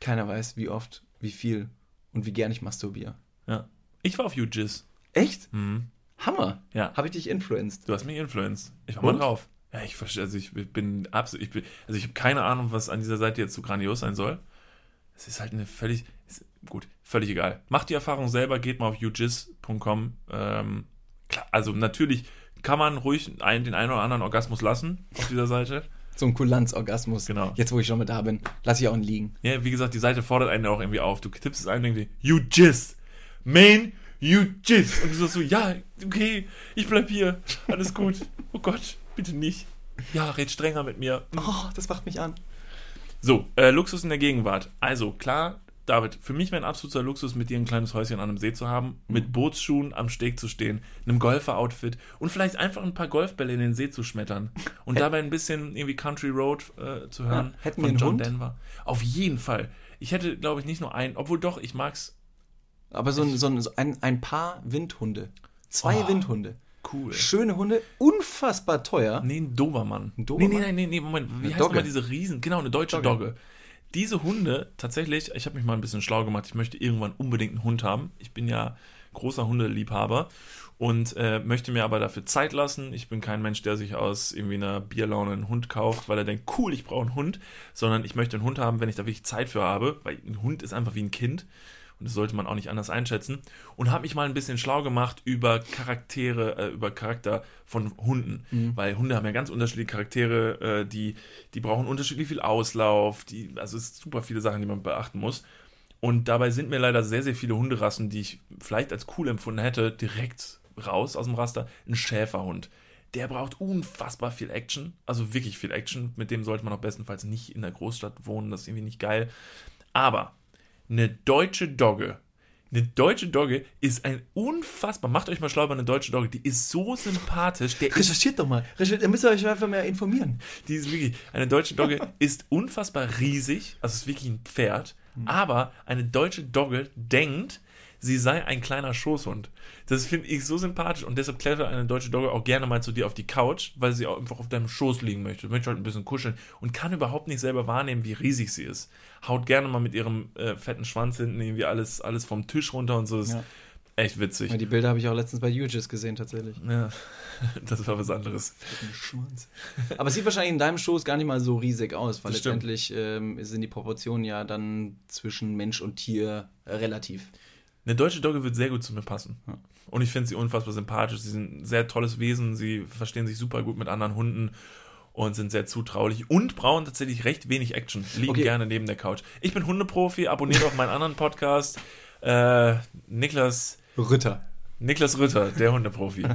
B: Keiner weiß, wie oft, wie viel und wie gern ich masturbiere.
A: Ja. Ich war auf UGIS.
B: Echt?
A: Mhm.
B: Hammer.
A: Ja.
B: Habe ich dich influenced?
A: Du hast mich influenced. Ich war mal drauf. Ja, ich verstehe, also ich bin absolut, ich bin, also ich habe keine Ahnung, was an dieser Seite jetzt so grandios sein soll. Es ist halt eine völlig, ist, gut, völlig egal. Macht die Erfahrung selber, geht mal auf ugis.com. Ähm, klar, also natürlich kann man ruhig ein, den einen oder anderen Orgasmus lassen auf dieser Seite.
B: So ein Kulanz-Orgasmus.
A: Genau.
B: Jetzt, wo ich schon mit da bin, lass ich auch ihn liegen.
A: Ja, wie gesagt, die Seite fordert einen ja auch irgendwie auf. Du tippst es ein und denkst dir, UGIS, Main UGIS. Und du sagst so, ja, okay, ich bleib hier, alles gut. Oh Gott, bitte nicht. Ja, red strenger mit mir.
B: Oh, das macht mich an.
A: So, äh, Luxus in der Gegenwart. Also, klar, David, für mich wäre ein absoluter Luxus, mit dir ein kleines Häuschen an einem See zu haben, mit Bootsschuhen am Steg zu stehen, einem Golfer-Outfit und vielleicht einfach ein paar Golfbälle in den See zu schmettern und dabei ein bisschen irgendwie Country Road äh, zu hören
B: Ja, hätten
A: von
B: wir einen
A: John
B: Hund?
A: Denver. Auf jeden Fall. Ich hätte, glaube ich, nicht nur einen, obwohl doch, ich mag's
B: Aber so ein, so ein, so ein, ein paar Windhunde. Zwei
A: Oh.
B: Windhunde.
A: cool.
B: Schöne Hunde, unfassbar teuer.
A: Nee, ein Dobermann.
B: Ein Dobermann?
A: Nee, nee, nee, nee, Moment. Wie
B: Eine
A: heißt mal diese Riesen? Genau, eine deutsche
B: Dogge.
A: Dogge. diese Hunde, tatsächlich, ich habe mich mal ein bisschen schlau gemacht, ich möchte irgendwann unbedingt einen Hund haben. Ich bin ja großer Hundeliebhaber und äh, möchte mir aber dafür Zeit lassen. Ich bin kein Mensch, der sich aus irgendwie einer Bierlaune einen Hund kauft, weil er denkt, cool, ich brauche einen Hund, sondern ich möchte einen Hund haben, wenn ich da wirklich Zeit für habe, weil ein Hund ist einfach wie ein Kind und das sollte man auch nicht anders einschätzen. Und habe mich mal ein bisschen schlau gemacht über Charaktere, äh, über Charakter von Hunden. Mhm. Weil Hunde haben ja ganz unterschiedliche Charaktere, äh, die, die brauchen unterschiedlich viel Auslauf, die, also es sind super viele Sachen, die man beachten muss. Und dabei sind mir leider sehr, sehr viele Hunderassen, die ich vielleicht als cool empfunden hätte, direkt raus aus dem Raster. Ein Schäferhund. Der braucht unfassbar viel Action, also wirklich viel Action. Mit dem sollte man auch bestenfalls nicht in der Großstadt wohnen, das ist irgendwie nicht geil. Aber eine deutsche Dogge. Eine deutsche Dogge ist ein unfassbar. Macht euch mal schlau über eine deutsche Dogge. Die ist so sympathisch. Der
B: Recherchiert doch mal. Recherchiert, ihr müsst euch einfach mehr informieren.
A: Die ist wirklich. Eine deutsche Dogge ist unfassbar riesig. Also ist wirklich ein Pferd. Mhm. Aber eine deutsche Dogge denkt, sie sei ein kleiner Schoßhund. Das finde ich so sympathisch und deshalb klettert eine deutsche Dogge auch gerne mal zu dir auf die Couch, weil sie auch einfach auf deinem Schoß liegen möchte. Möchte halt ein bisschen kuscheln und kann überhaupt nicht selber wahrnehmen, wie riesig sie ist. Haut gerne mal mit ihrem äh, fetten Schwanz hinten irgendwie alles, alles vom Tisch runter und so. Das ja. echt witzig.
B: Ja, die Bilder habe ich auch letztens bei UGIS gesehen, tatsächlich.
A: Ja, das war was anderes.
B: Schwanz. Aber es sieht wahrscheinlich in deinem Schoß gar nicht mal so riesig aus, weil letztendlich ähm, sind die Proportionen ja dann zwischen Mensch und Tier relativ.
A: Eine deutsche Dogge wird sehr gut zu mir passen. Und ich finde sie unfassbar sympathisch. Sie sind ein sehr tolles Wesen. Sie verstehen sich super gut mit anderen Hunden und sind sehr zutraulich und brauchen tatsächlich recht wenig Action. Liegen okay. gerne neben der Couch. Ich bin Hundeprofi, abonniert auch meinen anderen Podcast. Äh, Niklas
B: Rütter.
A: Niklas Rütter, der Hundeprofi.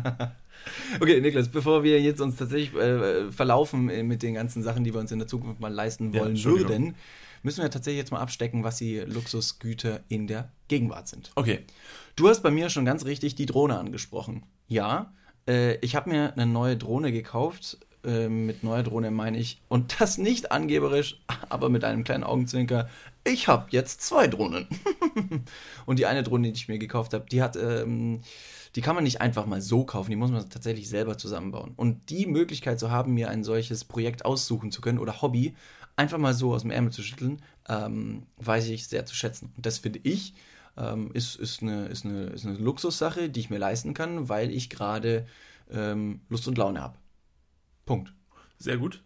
B: Okay, Niklas, bevor wir jetzt uns tatsächlich äh, verlaufen mit den ganzen Sachen, die wir uns in der Zukunft mal leisten wollen ja, würden, müssen wir tatsächlich jetzt mal abstecken, was die Luxusgüter in der Gegenwart sind.
A: Okay.
B: Du hast bei mir schon ganz richtig die Drohne angesprochen. Ja, äh, ich habe mir eine neue Drohne gekauft. Äh, mit neuer Drohne meine ich, und das nicht angeberisch, aber mit einem kleinen Augenzwinker. Ich habe jetzt zwei Drohnen. und die eine Drohne, die ich mir gekauft habe, die hat. Ähm, die kann man nicht einfach mal so kaufen, die muss man tatsächlich selber zusammenbauen. Und die Möglichkeit zu haben, mir ein solches Projekt aussuchen zu können oder Hobby, einfach mal so aus dem Ärmel zu schütteln, ähm, weiß ich sehr zu schätzen. Und das finde ich, ähm, ist, ist, eine, ist, eine, ist eine Luxussache, die ich mir leisten kann, weil ich gerade ähm, Lust und Laune habe. Punkt.
A: Sehr gut.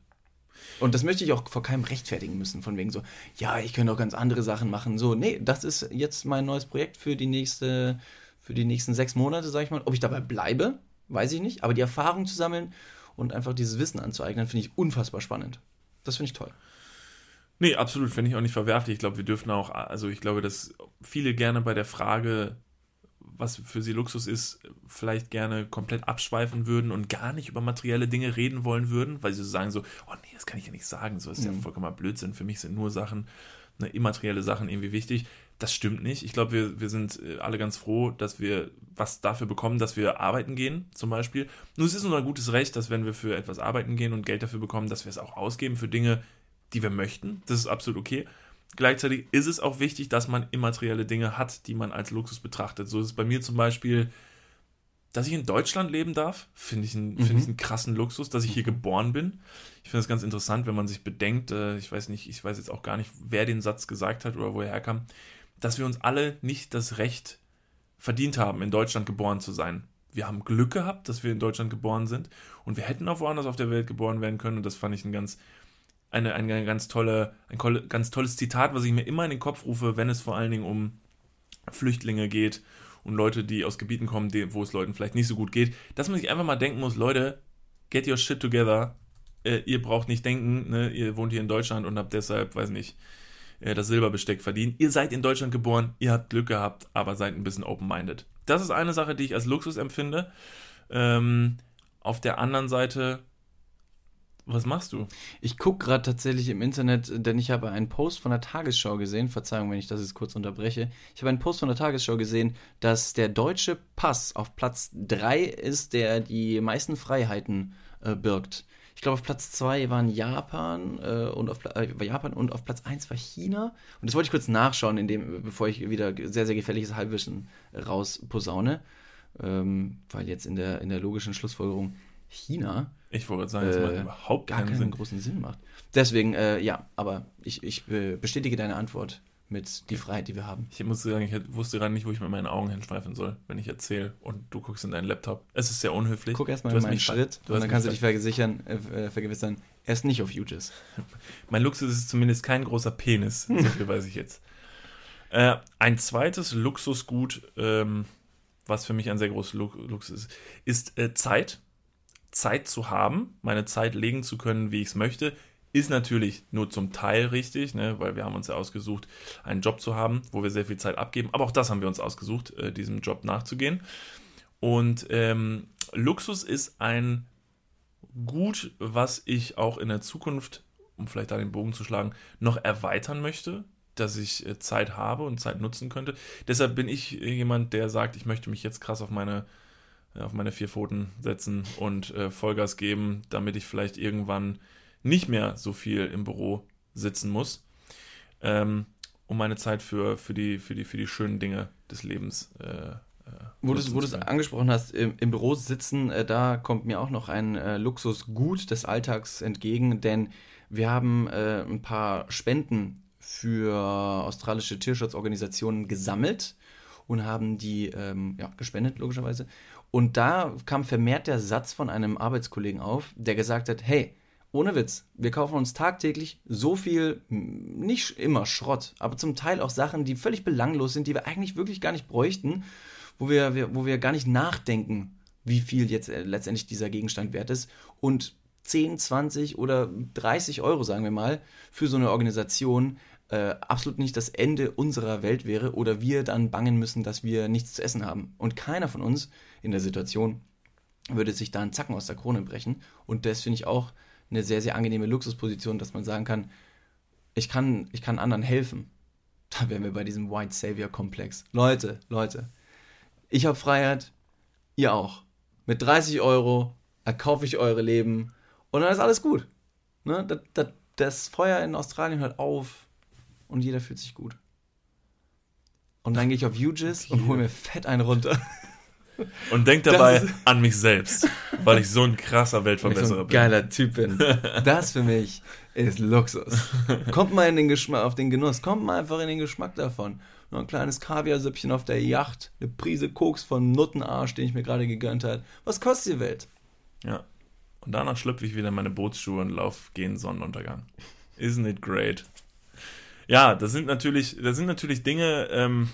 B: Und das möchte ich auch vor keinem rechtfertigen müssen, von wegen so, ja, ich könnte auch ganz andere Sachen machen. So, nee, das ist jetzt mein neues Projekt für die nächste, für die nächsten sechs Monate, sag ich mal. Ob ich dabei bleibe, weiß ich nicht. Aber die Erfahrung zu sammeln und einfach dieses Wissen anzueignen, finde ich unfassbar spannend. Das finde ich toll.
A: Nee, absolut, finde ich auch nicht verwerflich. Ich glaube, wir dürfen auch, also ich glaube, dass viele gerne bei der Frage, was für sie Luxus ist, vielleicht gerne komplett abschweifen würden und gar nicht über materielle Dinge reden wollen würden, weil sie so sagen so, oh nee, das kann ich ja nicht sagen, so ist mhm. ja vollkommen Blödsinn. Für mich sind nur Sachen, ne, immaterielle Sachen irgendwie wichtig. Das stimmt nicht. Ich glaube, wir, wir sind äh, alle ganz froh, dass wir was dafür bekommen, dass wir arbeiten gehen, zum Beispiel. Nur es ist unser gutes Recht, dass wenn wir für etwas arbeiten gehen und Geld dafür bekommen, dass wir es auch ausgeben für Dinge, die wir möchten. Das ist absolut okay. Gleichzeitig ist es auch wichtig, dass man immaterielle Dinge hat, die man als Luxus betrachtet. So ist es bei mir zum Beispiel, dass ich in Deutschland leben darf, finde ich, einen, mhm. find ich einen krassen Luxus, dass ich hier geboren bin. Ich finde es ganz interessant, wenn man sich bedenkt, äh, ich weiß nicht, ich weiß jetzt auch gar nicht, wer den Satz gesagt hat oder wo er herkam, dass wir uns alle nicht das Recht verdient haben, in Deutschland geboren zu sein. Wir haben Glück gehabt, dass wir in Deutschland geboren sind und wir hätten auch woanders auf der Welt geboren werden können und das fand ich ein ganz eine, eine ganz tolle, ein ganz tolles Zitat, was ich mir immer in den Kopf rufe, wenn es vor allen Dingen um Flüchtlinge geht und Leute, die aus Gebieten kommen, wo es Leuten vielleicht nicht so gut geht, dass man sich einfach mal denken muss, Leute, get your shit together. Äh, ihr braucht nicht denken, ne? ihr wohnt hier in Deutschland und habt deshalb, weiß nicht, äh, das Silberbesteck verdient. Ihr seid in Deutschland geboren, ihr habt Glück gehabt, aber seid ein bisschen open-minded. Das ist eine Sache, die ich als Luxus empfinde. Ähm, auf der anderen Seite was machst du?
B: Ich gucke gerade tatsächlich im Internet, denn ich habe einen Post von der Tagesschau gesehen. Verzeihung, wenn ich das jetzt kurz unterbreche. Ich habe einen Post von der Tagesschau gesehen, dass der deutsche Pass auf Platz 3 ist, der die meisten Freiheiten äh, birgt. Ich glaube, auf Platz 2 waren Japan, äh, und auf, äh, Japan und auf Platz 1 war China. Und das wollte ich kurz nachschauen, indem, bevor ich wieder sehr, sehr gefährliches Halbwissen rausposaune. Ähm, weil jetzt in der, in der logischen Schlussfolgerung China
A: Ich wollte sagen, das macht
B: äh,
A: überhaupt
B: gar
A: keinen Sinn.
B: großen Sinn macht. Deswegen, äh, ja, aber ich, ich äh, bestätige deine Antwort mit die Freiheit, die wir haben.
A: Ich muss sagen, ich wusste gerade nicht, wo ich mit meinen Augen hinschweifen soll, wenn ich erzähle und du guckst in deinen Laptop. Es ist sehr unhöflich.
B: Guck erstmal in meinen Schritt und dann kannst du dich vergewissern, äh, äh, vergewissern, er ist nicht auf UGIS.
A: Mein Luxus ist zumindest kein großer Penis. So viel weiß ich jetzt. Äh, ein zweites Luxusgut, ähm, was für mich ein sehr großer Lu Luxus ist, ist äh, Zeit. Zeit zu haben, meine Zeit legen zu können, wie ich es möchte, ist natürlich nur zum Teil richtig, ne, weil wir haben uns ja ausgesucht, einen Job zu haben, wo wir sehr viel Zeit abgeben. Aber auch das haben wir uns ausgesucht, äh, diesem Job nachzugehen. Und ähm, Luxus ist ein Gut, was ich auch in der Zukunft, um vielleicht da den Bogen zu schlagen, noch erweitern möchte, dass ich äh, Zeit habe und Zeit nutzen könnte. Deshalb bin ich jemand, der sagt, ich möchte mich jetzt krass auf meine, auf meine vier Pfoten setzen und äh, Vollgas geben, damit ich vielleicht irgendwann nicht mehr so viel im Büro sitzen muss, ähm, um meine Zeit für, für, die, für, die, für die schönen Dinge des Lebens äh, äh,
B: Wo du
A: nutzen
B: wo du es angesprochen hast, im, im Büro sitzen, äh, da kommt mir auch noch ein äh, Luxusgut des Alltags entgegen, denn wir haben äh, ein paar Spenden für australische Tierschutzorganisationen gesammelt und haben die ähm, ja, gespendet, logischerweise. Und da kam vermehrt der Satz von einem Arbeitskollegen auf, der gesagt hat, hey, ohne Witz, wir kaufen uns tagtäglich so viel, nicht immer Schrott, aber zum Teil auch Sachen, die völlig belanglos sind, die wir eigentlich wirklich gar nicht bräuchten, wo wir, wir, wo wir gar nicht nachdenken, wie viel jetzt äh, letztendlich dieser Gegenstand wert ist. Und 10, 20 oder 30 Euro, sagen wir mal, für so eine Organisation äh, absolut nicht das Ende unserer Welt wäre oder wir dann bangen müssen, dass wir nichts zu essen haben. Und keiner von uns in der Situation würde sich da einen Zacken aus der Krone brechen. Und das finde ich auch eine sehr, sehr angenehme Luxusposition, dass man sagen kann, ich kann, ich kann anderen helfen. Da wären wir bei diesem White Savior Komplex. Leute, Leute, ich habe Freiheit, ihr auch. Mit 30 Euro erkaufe ich eure Leben und dann ist alles gut. Ne? Das, das, das Feuer in Australien hört auf und jeder fühlt sich gut. Und dann gehe ich auf UGIS und hole mir fett einen runter.
A: Und denk dabei an mich selbst, weil ich so ein krasser
B: ich so
A: Weltverbesserer
B: ein
A: bin.
B: geiler Typ bin. Das für mich ist Luxus. Kommt mal in den Geschmack, auf den Genuss. Kommt mal einfach in den Geschmack davon. Nur ein kleines Kaviarsüppchen auf der Yacht, eine Prise Koks von Nuttenarsch, den ich mir gerade gegönnt habe. Was kostet die Welt?
A: Ja. Und danach schlüpfe ich wieder in meine Bootsschuhe und lauf gegen Sonnenuntergang. Isn't it great? Ja, das sind natürlich, das sind natürlich Dinge, ähm,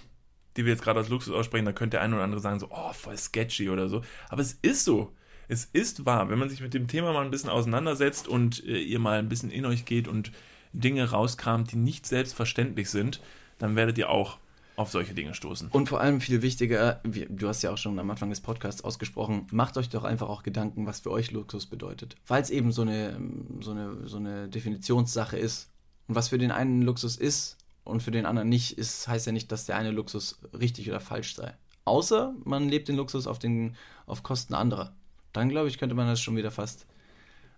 A: die wir jetzt gerade als Luxus aussprechen. Da könnte der eine oder andere sagen, so, oh, voll sketchy oder so. Aber es ist so. Es ist wahr. Wenn man sich mit dem Thema mal ein bisschen auseinandersetzt und äh, ihr mal ein bisschen in euch geht und Dinge rauskramt, die nicht selbstverständlich sind, dann werdet ihr auch auf solche Dinge stoßen.
B: Und vor allem viel wichtiger, wie, du hast ja auch schon am Anfang des Podcasts ausgesprochen, macht euch doch einfach auch Gedanken, was für euch Luxus bedeutet. Es eben so eine, so, eine, so eine Definitionssache ist. Und was für den einen Luxus ist und für den anderen nicht, ist, heißt ja nicht, dass der eine Luxus richtig oder falsch sei. Außer man lebt den Luxus auf, den, auf Kosten anderer. Dann, glaube ich, könnte man das schon wieder fast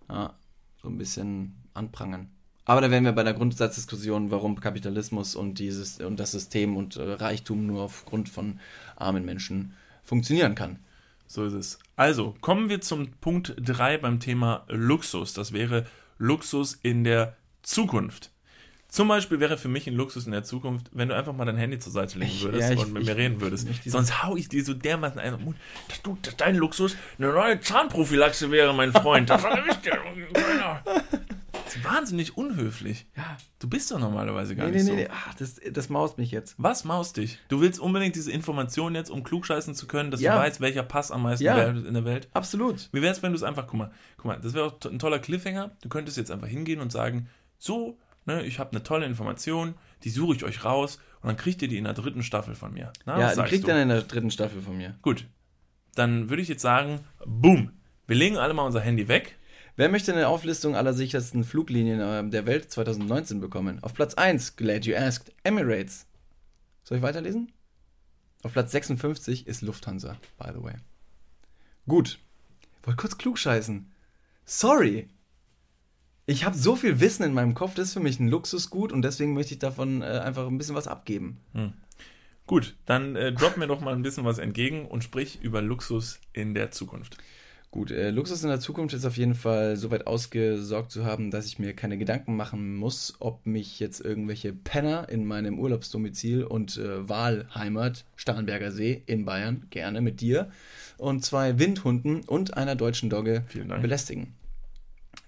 B: ja, so ein bisschen anprangern. Aber da wären wir bei der Grundsatzdiskussion, warum Kapitalismus und dieses und das System und äh, Reichtum nur aufgrund von armen Menschen funktionieren kann.
A: So ist es. Also, kommen wir zum Punkt 3 beim Thema Luxus. Das wäre Luxus in der Zukunft. Zum Beispiel wäre für mich ein Luxus in der Zukunft, wenn du einfach mal dein Handy zur Seite legen
B: Ich-
A: würdest
B: ja, ich-
A: und mit
B: ich-
A: mir reden würdest. Sonst hau ich dir so dermaßen Mund, dass du, dass dein Luxus eine neue Zahnprophylaxe wäre, mein Freund. Das ist wahnsinnig unhöflich.
B: Ja.
A: Du bist doch normalerweise gar
B: Nee,
A: nicht
B: nee,
A: so.
B: nee, nee. Ach, das, das maust mich jetzt.
A: Was maust dich? Du willst unbedingt diese Information jetzt, um klugscheißen zu können, dass
B: Ja.
A: du weißt, welcher Pass am meisten
B: Ja.
A: in der Welt?
B: Absolut.
A: Wie wäre es, wenn du es einfach, guck mal, guck mal, das wäre auch ein toller Cliffhanger. Du könntest jetzt einfach hingehen und sagen, so, ne, ich habe eine tolle Information, die suche ich euch raus und dann kriegt ihr die in der dritten Staffel von mir. Na,
B: ja, die kriegt
A: du?
B: dann in der dritten Staffel von mir.
A: Gut, dann würde ich jetzt sagen, boom, wir legen alle mal unser Handy weg.
B: Wer möchte eine Auflistung aller sichersten Fluglinien äh, der Welt 2019 bekommen? Auf Platz 1, glad you asked, Emirates. Soll ich weiterlesen? Auf Platz 56 ist Lufthansa, by the way. Gut. Wollte kurz klugscheißen. Sorry. Ich habe so viel Wissen in meinem Kopf, das ist für mich ein Luxusgut und deswegen möchte ich davon äh, einfach ein bisschen was abgeben.
A: Gut, dann äh, drop mir doch mal ein bisschen was entgegen und sprich über Luxus in der Zukunft.
B: Gut, äh, Luxus in der Zukunft ist auf jeden Fall so weit ausgesorgt zu haben, dass ich mir keine Gedanken machen muss, ob mich jetzt irgendwelche Penner in meinem Urlaubsdomizil und äh, Wahlheimat, Starnberger See in Bayern, gerne mit dir, und zwei Windhunden und einer deutschen Dogge belästigen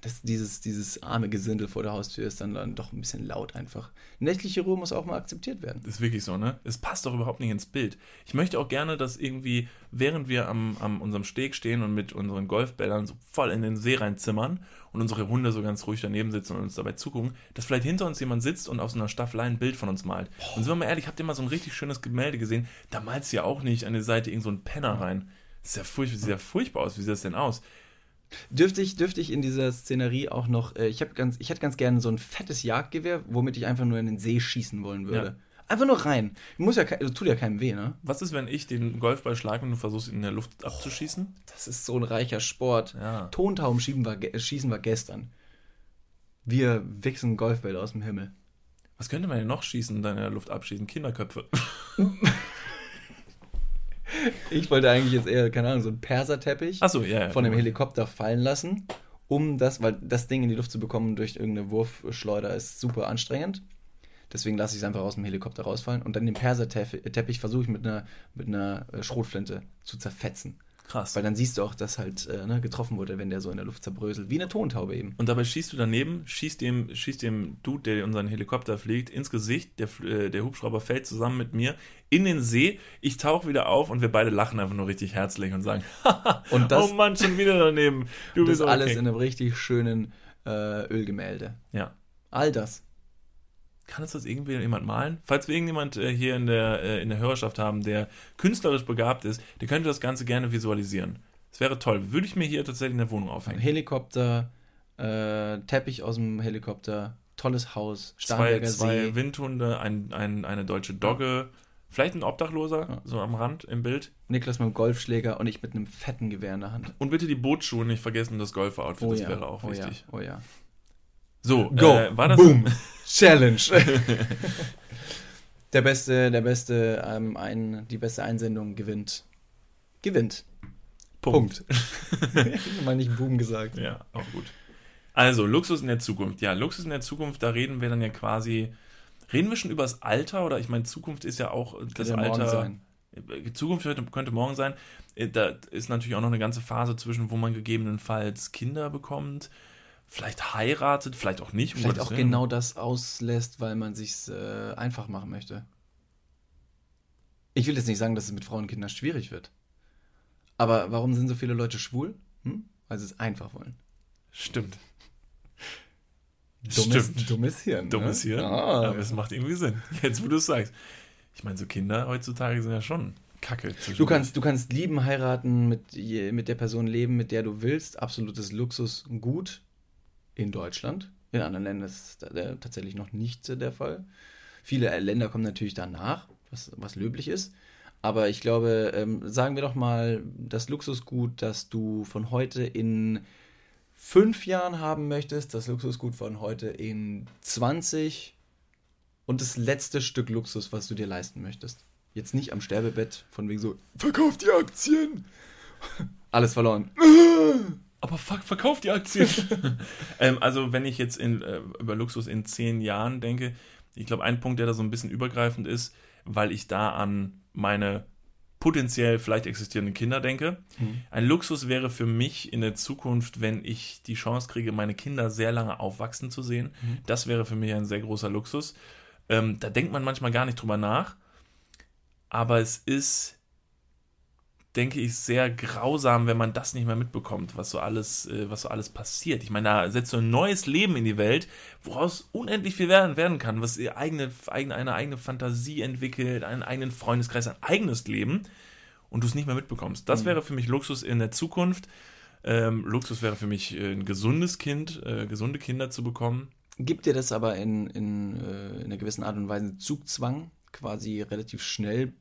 B: das, dieses, dieses arme Gesindel vor der Haustür ist dann, dann doch ein bisschen laut einfach. Nächtliche Ruhe muss auch mal akzeptiert werden.
A: Ist wirklich so, ne? Es passt doch überhaupt nicht ins Bild. Ich möchte auch gerne, dass irgendwie, während wir am, am unserem Steg stehen und mit unseren Golfbällern so voll in den See reinzimmern und unsere Hunde so ganz ruhig daneben sitzen und uns dabei zugucken, dass vielleicht hinter uns jemand sitzt und aus einer Staffelei ein Bild von uns malt. Boah. Und sind wir mal ehrlich, habt ihr mal so ein richtig schönes Gemälde gesehen? Da malst du ja auch nicht an der Seite irgend so ein Penner rein. Das ist ja furchtbar, sieht ja furchtbar aus. Wie sieht das denn aus?
B: Dürfte ich, dürfte ich in dieser Szenerie auch noch, äh, ich, ganz, ich hätte ganz gerne so ein fettes Jagdgewehr, womit ich einfach nur in den See schießen wollen würde. Ja. Einfach nur rein. Muss ja, also tut ja keinem weh, ne?
A: Was ist, wenn ich den Golfball schlage und du versuchst, ihn in der Luft abzuschießen? Oh,
B: das ist so ein reicher Sport. Ja. Tontauben schießen wir, schießen wir gestern. Wir wichsen Golfbälle aus dem Himmel.
A: Was könnte man denn noch schießen und dann in der Luft abschießen? Kinderköpfe.
B: Ich wollte eigentlich jetzt eher, keine Ahnung, so einen Perserteppich
A: so, ja, ja,
B: von dem Helikopter fallen lassen, um das, weil das Ding in die Luft zu bekommen durch irgendeine Wurfschleuder ist super anstrengend. Deswegen lasse ich es einfach aus dem Helikopter rausfallen und dann den Perserteppich versuche ich mit einer, mit einer äh, Schrotflinte zu zerfetzen. Krass. Weil dann siehst du auch, dass halt äh, ne, getroffen wurde, wenn der so in der Luft zerbröselt. Wie eine Tontaube eben.
A: Und dabei schießt du daneben, schießt dem, schießt dem Dude, der in unseren Helikopter fliegt, ins Gesicht. Der, äh, der Hubschrauber fällt zusammen mit mir in den See. Ich tauche wieder auf und wir beide lachen einfach nur richtig herzlich und sagen: und das, Oh Mann, schon wieder daneben.
B: Du bist das okay. alles in einem richtig schönen äh, Ölgemälde.
A: Ja.
B: All das.
A: Kann uns das irgendwie jemand malen? Falls wir irgendjemand äh, hier in der, äh, in der Hörerschaft haben, der künstlerisch begabt ist, der könnte das Ganze gerne visualisieren. Das wäre toll. Würde ich mir hier tatsächlich in der Wohnung aufhängen.
B: Helikopter, äh, Teppich aus dem Helikopter, tolles Haus,
A: Starnberger zwei, zwei. Windhunde, ein, ein, eine deutsche Dogge, vielleicht ein Obdachloser, ja. so am Rand im Bild.
B: Niklas mit einem Golfschläger und ich mit einem fetten Gewehr in der Hand.
A: Und bitte die Bootschuhe nicht vergessen, das Golfer-Outfit,
B: oh
A: das
B: ja.
A: wäre auch
B: oh
A: wichtig.
B: Ja. Oh ja.
A: So,
B: Go. Äh, war das Boom. Challenge. der beste, der beste, ähm, ein, die beste Einsendung gewinnt. Gewinnt.
A: Punkt.
B: Punkt. ich habe mal nicht Boom gesagt.
A: Ja, auch gut. Also, Luxus in der Zukunft. Ja, Luxus in der Zukunft, da reden wir dann ja quasi. Reden wir schon über das Alter oder ich meine, Zukunft ist ja auch das ja Alter. Sein. Zukunft könnte, könnte morgen sein. Äh, da ist natürlich auch noch eine ganze Phase zwischen, wo man gegebenenfalls Kinder bekommt vielleicht heiratet, vielleicht auch nicht.
B: Vielleicht auch genau das auslässt, weil man sich äh, einfach machen möchte. Ich will jetzt nicht sagen, dass es mit Frauen und Kindern schwierig wird. Aber warum sind so viele Leute schwul? Hm? Weil sie es einfach wollen.
A: Stimmt.
B: Dummes, Stimmt. Dummes Hirn.
A: Ne? Dummes Hirn. Ah. Aber es macht irgendwie Sinn. Jetzt, wo du es sagst. Ich meine, so Kinder heutzutage sind ja schon Kacke.
B: Du kannst, du kannst lieben, heiraten, mit, mit der Person leben, mit der du willst. Absolutes Luxus, gut in Deutschland. In anderen Ländern ist das tatsächlich noch nicht der Fall. Viele Länder kommen natürlich danach, was, was löblich ist. Aber ich glaube, ähm, sagen wir doch mal, das Luxusgut, das du von heute in fünf Jahren haben möchtest, das Luxusgut von heute in 20 und das letzte Stück Luxus, was du dir leisten möchtest. Jetzt nicht am Sterbebett, von wegen so, verkauf die Aktien. Alles verloren.
A: aber fuck, verkauft die Aktien. ähm, also, wenn ich jetzt in, äh, über Luxus in zehn Jahren denke, ich glaube, ein Punkt, der da so ein bisschen übergreifend ist, weil ich da an meine potenziell vielleicht existierenden Kinder denke. Mhm. Ein Luxus wäre für mich in der Zukunft, wenn ich die Chance kriege, meine Kinder sehr lange aufwachsen zu sehen. Mhm. Das wäre für mich ein sehr großer Luxus. Ähm, da denkt man manchmal gar nicht drüber nach. Aber es ist denke ich, sehr grausam, wenn man das nicht mehr mitbekommt, was so alles, äh, was so alles passiert. Ich meine, da setzt so ein neues Leben in die Welt, woraus unendlich viel werden, werden kann, was ihr eigene, eigene, eine eigene Fantasie entwickelt, einen eigenen Freundeskreis, ein eigenes Leben und du es nicht mehr mitbekommst. Das mhm. wäre für mich Luxus in der Zukunft. Ähm, Luxus wäre für mich äh, ein gesundes Kind, äh, gesunde Kinder zu bekommen.
B: Gibt dir das aber in, in, äh, in einer gewissen Art und Weise Zugzwang, quasi relativ schnell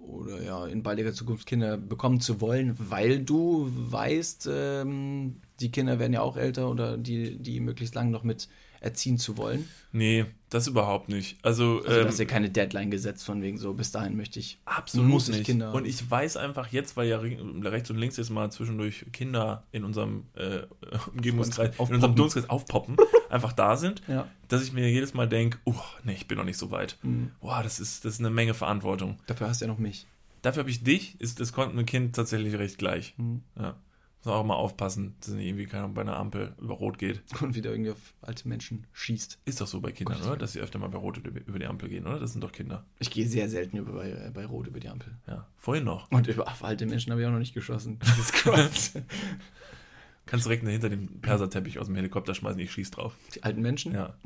B: oder ja, in baldiger Zukunft Kinder bekommen zu wollen, weil du weißt, ähm, die Kinder werden ja auch älter oder die, die möglichst lange noch mit erziehen zu wollen?
A: Nee, das überhaupt nicht. Also,
B: Also,
A: ähm,
B: du hast ja keine Deadline gesetzt, von wegen so, bis dahin möchte ich.
A: Absolut
B: muss ich
A: nicht.
B: Kinder
A: und ich weiß einfach jetzt, weil ja re- rechts und links jetzt mal zwischendurch Kinder in unserem äh, Umgebungskreis, in
B: Aufpoppen.
A: unserem Dunstkreis aufpoppen, einfach da sind,
B: Ja.
A: dass ich mir jedes Mal denke, oh, nee, ich bin noch nicht so weit.
B: Mhm.
A: Boah, das ist, das ist eine Menge Verantwortung.
B: Dafür hast du ja noch mich.
A: Dafür habe ich dich, ist das konnte ein Kind tatsächlich recht gleich.
B: Mhm.
A: Ja. Muss auch mal aufpassen, dass nicht irgendwie keiner bei einer Ampel über Rot geht.
B: Und wieder irgendwie auf alte Menschen schießt.
A: Ist doch so bei Kindern,
B: Gott,
A: oder? Dass sie öfter mal bei Rot über die Ampel gehen, oder? Das sind doch Kinder.
B: Ich gehe sehr selten über, bei, bei Rot über die Ampel.
A: Ja. Vorhin noch.
B: Und über auf alte Menschen habe ich auch noch nicht geschossen. Jesus Christ.
A: Kannst direkt hinter dem Perserteppich aus dem Helikopter schmeißen, ich schieß drauf.
B: die alten Menschen?
A: Ja.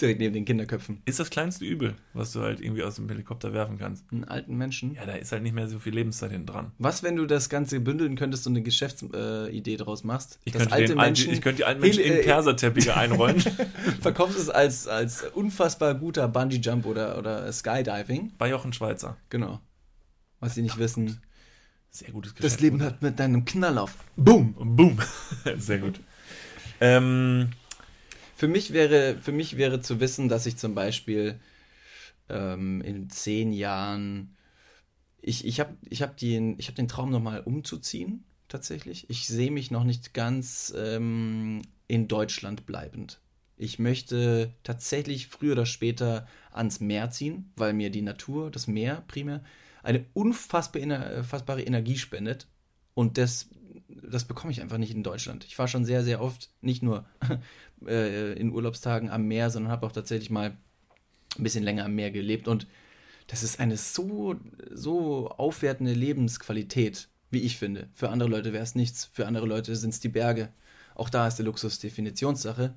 B: Direkt neben den Kinderköpfen.
A: Ist das kleinste Übel, was du halt irgendwie aus dem Helikopter werfen kannst.
B: Einen alten Menschen?
A: Ja, da ist halt nicht mehr so viel Lebenszeit hinten dran.
B: Was, wenn du das Ganze bündeln könntest und eine Geschäftsidee äh, draus machst?
A: Ich könnte, den, alten, ich könnte die alten Menschen in
B: äh,
A: Perserteppiche einrollen.
B: verkaufst es als, als unfassbar guter Bungee-Jump oder, oder Skydiving.
A: Bei Jochen Schweizer.
B: Genau. Was sie nicht wissen.
A: Sehr gutes Geschäft.
B: Das Leben hört mit deinem Knall auf. Boom!
A: Boom. Sehr gut. Ähm,
B: Für mich wäre, für mich wäre zu wissen, dass ich zum Beispiel ähm, in zehn Jahren, ich, ich habe ich hab den, hab den Traum nochmal umzuziehen, tatsächlich. Ich sehe mich noch nicht ganz ähm, in Deutschland bleibend. Ich möchte tatsächlich früher oder später ans Meer ziehen, weil mir die Natur, das Meer primär, eine unfassbare Energie spendet. Und das, das bekomme ich einfach nicht in Deutschland. Ich war schon sehr, sehr oft nicht nur äh, in Urlaubstagen am Meer, sondern habe auch tatsächlich mal ein bisschen länger am Meer gelebt. Und das ist eine so, so aufwertende Lebensqualität, wie ich finde. Für andere Leute wäre es nichts. Für andere Leute sind es die Berge. Auch da ist der Luxus Definitionssache.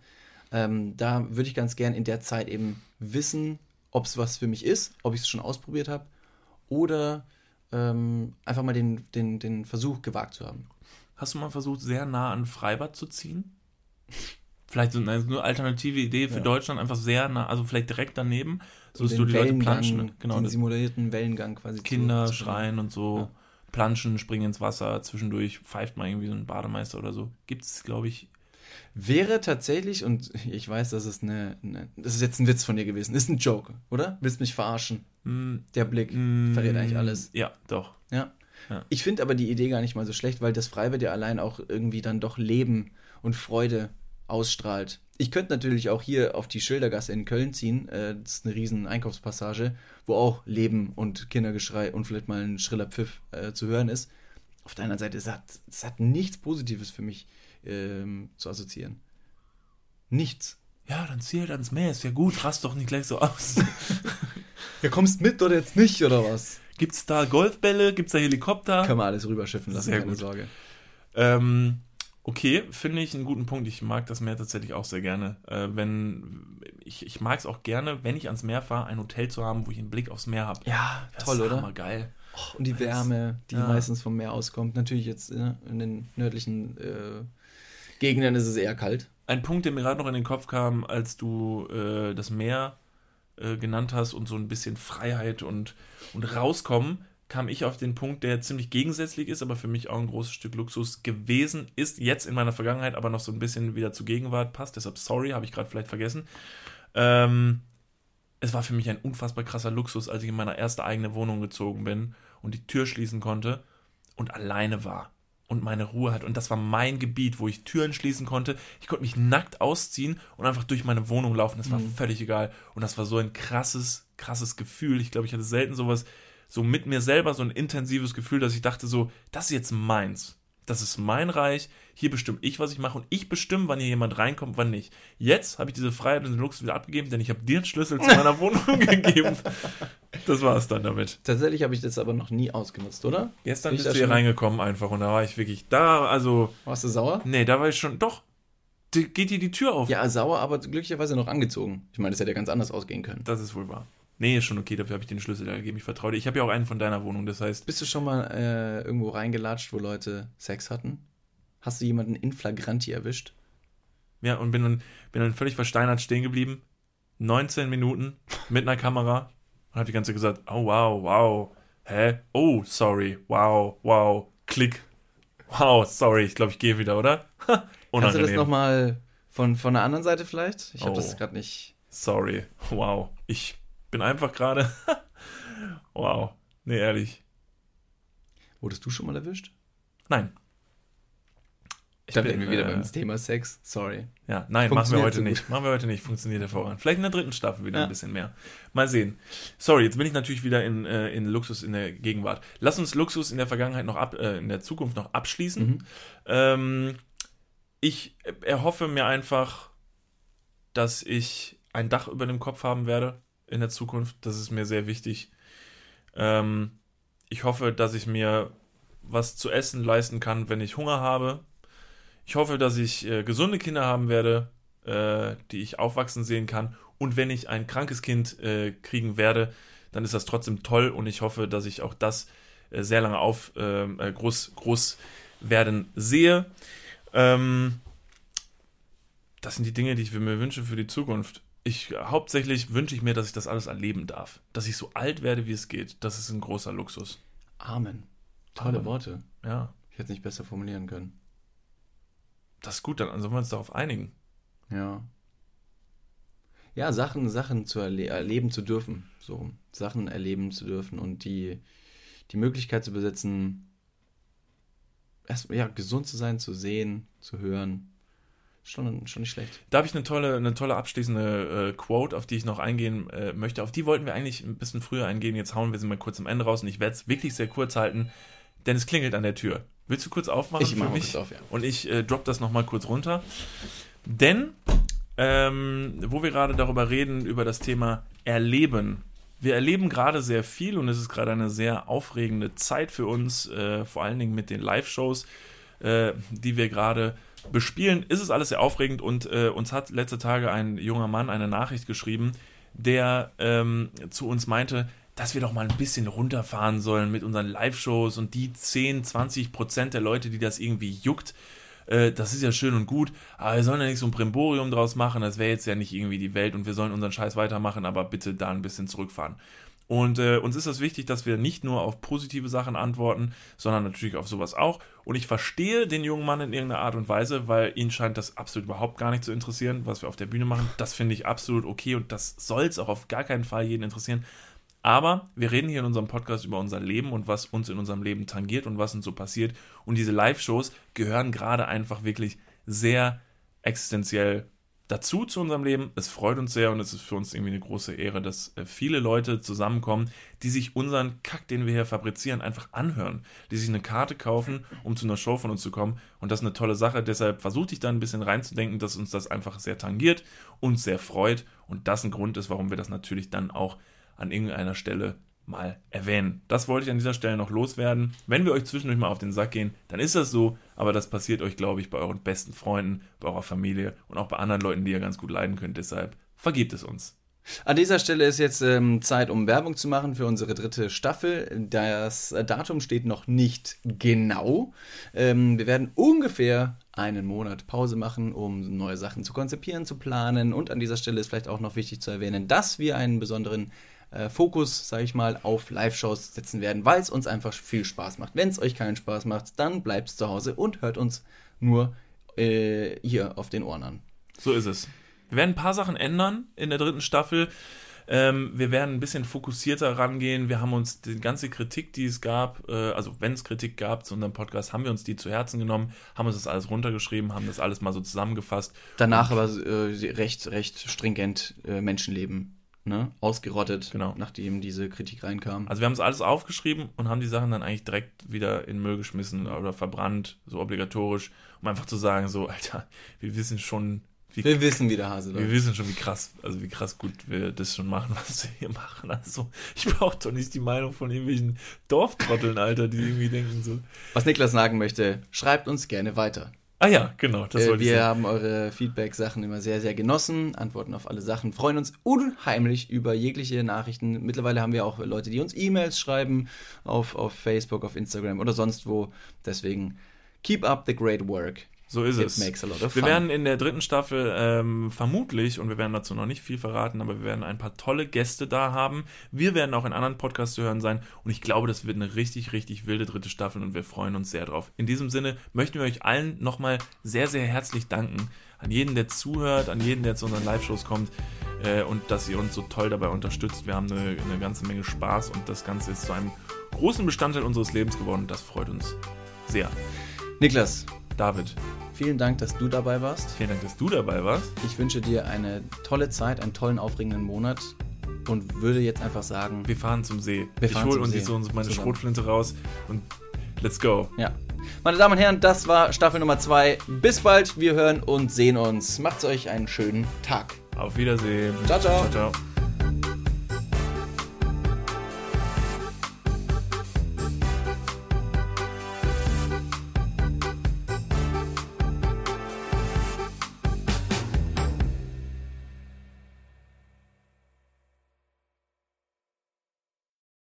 B: Ähm, da würde ich ganz gern in der Zeit eben wissen, ob es was für mich ist, ob ich es schon ausprobiert habe oder ähm, einfach mal den, den, den Versuch gewagt zu haben.
A: hast du mal versucht, sehr nah an Freibad zu ziehen? Vielleicht so eine, so eine alternative Idee für
B: Ja.
A: Deutschland, einfach sehr nah, also vielleicht direkt daneben, so dass du die Leute planschen. Genau,
B: den simulierten Wellengang quasi. zu-
A: Kinder
B: zu-
A: schreien und so,
B: Ja.
A: planschen, springen ins Wasser, zwischendurch pfeift mal irgendwie so ein Bademeister oder so. Gibt es, glaube ich,
B: Wäre tatsächlich, und ich weiß, das ist eine, eine. Das ist jetzt ein Witz von dir gewesen. Ist ein Joke, oder? Willst mich verarschen?
A: mm,
B: Der Blick
A: mm,
B: verrät eigentlich alles.
A: Ja, doch.
B: Ja.
A: Ja.
B: Ich finde aber die Idee gar nicht mal so schlecht, weil das Freibad ja allein auch irgendwie dann doch Leben und Freude ausstrahlt. Ich könnte natürlich auch hier auf die Schildergasse in Köln ziehen. Äh, das ist eine riesen Einkaufspassage, wo auch Leben und Kindergeschrei und vielleicht mal ein schriller Pfiff äh, zu hören ist. Auf der anderen Seite, es hat, es hat nichts Positives für mich ähm, zu assoziieren. Nichts.
A: Ja, dann zieh halt ans Meer, ist ja gut, rast doch nicht gleich so aus.
B: Ja, kommst mit oder jetzt nicht, oder was?
A: Gibt's da Golfbälle? Gibt's da Helikopter?
B: Können wir alles rüberschiffen lassen,
A: Sehr
B: keine
A: gut.
B: Sorge.
A: Ähm, okay, finde ich einen guten Punkt. Ich mag das Meer tatsächlich auch sehr gerne. Äh, wenn ich, ich mag es auch gerne, wenn ich ans Meer fahre, ein Hotel zu haben, wo ich einen Blick aufs Meer habe.
B: Ja, toll, oder?
A: geil.
B: Und die Wärme, die
A: Ja.
B: meistens vom Meer auskommt. Natürlich jetzt äh, in den nördlichen äh, Gegenden ist es eher kalt.
A: Ein Punkt, der mir gerade noch in den Kopf kam, als du äh, das Meer äh, genannt hast und so ein bisschen Freiheit und, und rauskommen, kam ich auf den Punkt, der ziemlich gegensätzlich ist, aber für mich auch ein großes Stück Luxus gewesen ist, jetzt in meiner Vergangenheit, aber noch so ein bisschen wieder zur Gegenwart passt. Deshalb sorry, habe ich gerade vielleicht vergessen. Ähm, es war für mich ein unfassbar krasser Luxus, als ich in meine erste eigene Wohnung gezogen bin und die Tür schließen konnte und alleine war und meine Ruhe hat. Und das war mein Gebiet, wo ich Türen schließen konnte. Ich konnte mich nackt ausziehen und einfach durch meine Wohnung laufen. Das war
B: Mhm.
A: völlig egal. Und das war so ein krasses, krasses Gefühl. Ich glaube, ich hatte selten sowas, so mit mir selber, so ein intensives Gefühl, dass ich dachte so, das ist jetzt meins. Das ist mein Reich. Hier bestimme ich, was ich mache. Und ich bestimme, wann hier jemand reinkommt, wann nicht. Jetzt habe ich diese Freiheit und den Luxus wieder abgegeben, denn ich habe dir den Schlüssel zu meiner Wohnung gegeben. Das war es dann damit.
B: Tatsächlich habe ich das aber noch nie ausgenutzt, oder?
A: Gestern
B: Bin
A: bist du hier reingekommen einfach und da war ich wirklich da, also,
B: Warst du sauer?
A: nee, da war ich schon, doch, geht dir die Tür auf.
B: Ja, sauer, aber glücklicherweise noch angezogen. Ich meine, das hätte ja ganz anders ausgehen können.
A: Das ist wohl wahr. Nee, ist schon okay, dafür habe ich den Schlüssel da gegeben, ich vertraue dir. Ich habe ja auch einen von deiner Wohnung, das heißt,
B: Bist du schon mal äh, irgendwo reingelatscht, wo Leute Sex hatten? Hast du jemanden in Flagranti erwischt?
A: ja, und bin dann, bin dann völlig versteinert stehen geblieben. 19 Minuten mit einer Kamera und habe die ganze Zeit gesagt, oh wow, wow, hä? Oh, sorry, wow, wow, klick. Wow, sorry, ich glaube, ich gehe wieder, oder?
B: Kannst du das nochmal Von, von der anderen Seite vielleicht? Ich habe
A: Oh.
B: das gerade nicht.
A: Sorry. Wow. Ich bin einfach gerade. wow. Nee, ehrlich.
B: Wurdest du schon mal erwischt?
A: Nein. Ich
B: Da
A: bin,
B: wären wir wieder
A: äh,
B: beim Thema Sex. Sorry.
A: Ja, nein, machen wir heute
B: so
A: nicht. Machen wir heute nicht. Funktioniert hervorragend. Vielleicht in der dritten Staffel wieder
B: Ja.
A: ein bisschen mehr. Mal sehen. Sorry, jetzt bin ich natürlich wieder in, äh, in Luxus in der Gegenwart. Lass uns Luxus in der Vergangenheit noch ab, äh, in der Zukunft noch abschließen.
B: Mhm.
A: Ähm, ich erhoffe mir einfach, dass ich ein Dach über dem Kopf haben werde in der Zukunft. Das ist mir sehr wichtig. Ähm, ich hoffe, dass ich mir was zu essen leisten kann, wenn ich Hunger habe. Ich hoffe, dass ich äh, gesunde Kinder haben werde, äh, die ich aufwachsen sehen kann. Und wenn ich ein krankes Kind äh, kriegen werde, dann ist das trotzdem toll und ich hoffe, dass ich auch das äh, sehr lange auf ähm, äh, groß, groß werden sehe. Ähm, das sind die Dinge, die ich mir wünsche für die Zukunft. Ich hauptsächlich wünsche ich mir, dass ich das alles erleben darf. Dass ich so alt werde, wie es geht. Das ist ein großer Luxus.
B: Amen. Tolle
A: Amen.
B: Worte.
A: Ja,
B: Ich hätte es nicht besser formulieren können.
A: das ist gut, dann sollen wir uns darauf einigen.
B: Ja. Ja, Sachen, Sachen zu erle erleben zu dürfen. So, Sachen erleben zu dürfen und die, die Möglichkeit zu besitzen, erst, ja, gesund zu sein, zu sehen, zu hören. Schon, schon nicht schlecht.
A: Da habe ich eine tolle, eine tolle abschließende äh, Quote, auf die ich noch eingehen äh, möchte. Auf die wollten wir eigentlich ein bisschen früher eingehen. Jetzt hauen wir sie mal kurz am Ende raus und ich werde es wirklich sehr kurz halten, denn es klingelt an der Tür. Willst du kurz aufmachen
B: Ich mach
A: für
B: mal
A: mich?
B: kurz auf, ja.
A: Und ich äh, drop das nochmal kurz runter. Denn, ähm, wo wir gerade darüber reden, über das Thema Erleben. Wir erleben gerade sehr viel und es ist gerade eine sehr aufregende Zeit für uns, äh, vor allen Dingen mit den Live-Shows, äh, die wir gerade bespielen. Ist es alles sehr aufregend und äh, uns hat letzte Tage ein junger Mann eine Nachricht geschrieben, der ähm, zu uns meinte, dass wir doch mal ein bisschen runterfahren sollen mit unseren Live-Shows und die 10, 20 Prozent der Leute, die das irgendwie juckt, äh, das ist ja schön und gut, aber wir sollen ja nicht so ein Brimborium draus machen, das wäre jetzt ja nicht irgendwie die Welt und wir sollen unseren Scheiß weitermachen, aber bitte da ein bisschen zurückfahren. Und äh, uns ist das wichtig, dass wir nicht nur auf positive Sachen antworten, sondern natürlich auf sowas auch. Und ich verstehe den jungen Mann in irgendeiner Art und Weise, weil ihn scheint das absolut überhaupt gar nicht zu interessieren, was wir auf der Bühne machen. Das finde ich absolut okay und das soll es auch auf gar keinen Fall jeden interessieren. Aber wir reden hier in unserem Podcast über unser Leben und was uns in unserem Leben tangiert und was uns so passiert. Und diese Live-Shows gehören gerade einfach wirklich sehr existenziell dazu zu unserem Leben. Es freut uns sehr und es ist für uns irgendwie eine große Ehre, dass äh, viele Leute zusammenkommen, die sich unseren Kack, den wir hier fabrizieren, einfach anhören. Die sich eine Karte kaufen, um zu einer Show von uns zu kommen. Und das ist eine tolle Sache. Deshalb versuche ich da ein bisschen reinzudenken, dass uns das einfach sehr tangiert, uns sehr freut und das ein Grund ist, warum wir das natürlich dann auch an irgendeiner Stelle mal erwähnen. Das wollte ich an dieser Stelle noch loswerden. Wenn wir euch zwischendurch mal auf den Sack gehen, dann ist das so, aber das passiert euch, glaube ich, bei euren besten Freunden, bei eurer Familie und auch bei anderen Leuten, die ihr ganz gut leiden könnt. Deshalb vergebt es uns.
B: An dieser Stelle ist jetzt ähm, Zeit, um Werbung zu machen für unsere dritte Staffel. Das äh, Datum steht noch nicht genau. Ähm, wir werden ungefähr einen Monat Pause machen, um neue Sachen zu konzipieren, zu planen. Und an dieser Stelle ist vielleicht auch noch wichtig zu erwähnen, dass wir einen besonderen äh, Fokus, sage ich mal, auf Live-Shows setzen werden, weil es uns einfach viel Spaß macht. Wenn es euch keinen Spaß macht, dann bleibt zu Hause und hört uns nur äh, hier auf den Ohren an.
A: So ist es. Wir werden ein paar Sachen ändern in der dritten Staffel. Ähm, wir werden ein bisschen fokussierter rangehen. Wir haben uns die ganze Kritik, die es gab, äh, also wenn es Kritik gab zu unserem Podcast, haben wir uns die zu Herzen genommen, haben uns das alles runtergeschrieben, haben das alles mal so zusammengefasst.
B: Danach aber äh, recht, recht stringent äh, Menschenleben ne? ausgerottet,
A: Genau.
B: nachdem diese Kritik reinkam.
A: Also wir haben es alles aufgeschrieben und haben die Sachen dann eigentlich direkt wieder in Müll geschmissen oder verbrannt, so obligatorisch, um einfach zu sagen, so, Alter, wir wissen schon, wie
B: wir wissen, wie der Hase
A: Wir
B: läuft.
A: wissen schon, wie krass, also wie krass gut wir das schon machen, was wir hier machen. Also, ich brauche doch nicht die Meinung von irgendwelchen Dorftrotteln, Alter, die irgendwie denken so.
B: Was Niklas sagen möchte, schreibt uns gerne weiter.
A: Ah ja, genau, das
B: Äh,
A: wollte ich
B: wir
A: sagen.
B: haben eure Feedback-Sachen immer sehr, sehr genossen, antworten auf alle Sachen, freuen uns unheimlich über jegliche Nachrichten. Mittlerweile haben wir auch Leute, die uns E-Mails schreiben auf, auf Facebook, auf Instagram oder sonst wo. Deswegen keep up the great work.
A: So ist
B: It
A: es.
B: makes a lot of
A: Wir
B: fun.
A: werden in der dritten Staffel ähm, vermutlich, und wir werden dazu noch nicht viel verraten, aber wir werden ein paar tolle Gäste da haben. Wir werden auch in anderen Podcasts zu hören sein und ich glaube, das wird eine richtig, richtig wilde dritte Staffel und wir freuen uns sehr drauf. In diesem Sinne möchten wir euch allen nochmal sehr, sehr herzlich danken. An jeden, der zuhört, an jeden, der zu unseren Live-Shows kommt äh, und dass ihr uns so toll dabei unterstützt. Wir haben eine, eine ganze Menge Spaß und das Ganze ist zu einem großen Bestandteil unseres Lebens geworden das freut uns sehr.
B: Niklas,
A: David,
B: vielen Dank, dass du dabei warst.
A: vielen Dank, dass du dabei warst.
B: Ich wünsche dir eine tolle Zeit, einen tollen, aufregenden Monat und würde jetzt einfach sagen,
A: Wir fahren zum See.
B: Wir
A: ich hole uns jetzt so meine
B: Zusammen.
A: Schrotflinte raus und let's go.
B: ja. Meine Damen und Herren, das war Staffel Nummer 2. Bis bald, wir hören und sehen uns. Macht's euch einen schönen Tag.
A: Auf Wiedersehen.
B: Ciao, ciao.
A: ciao, ciao.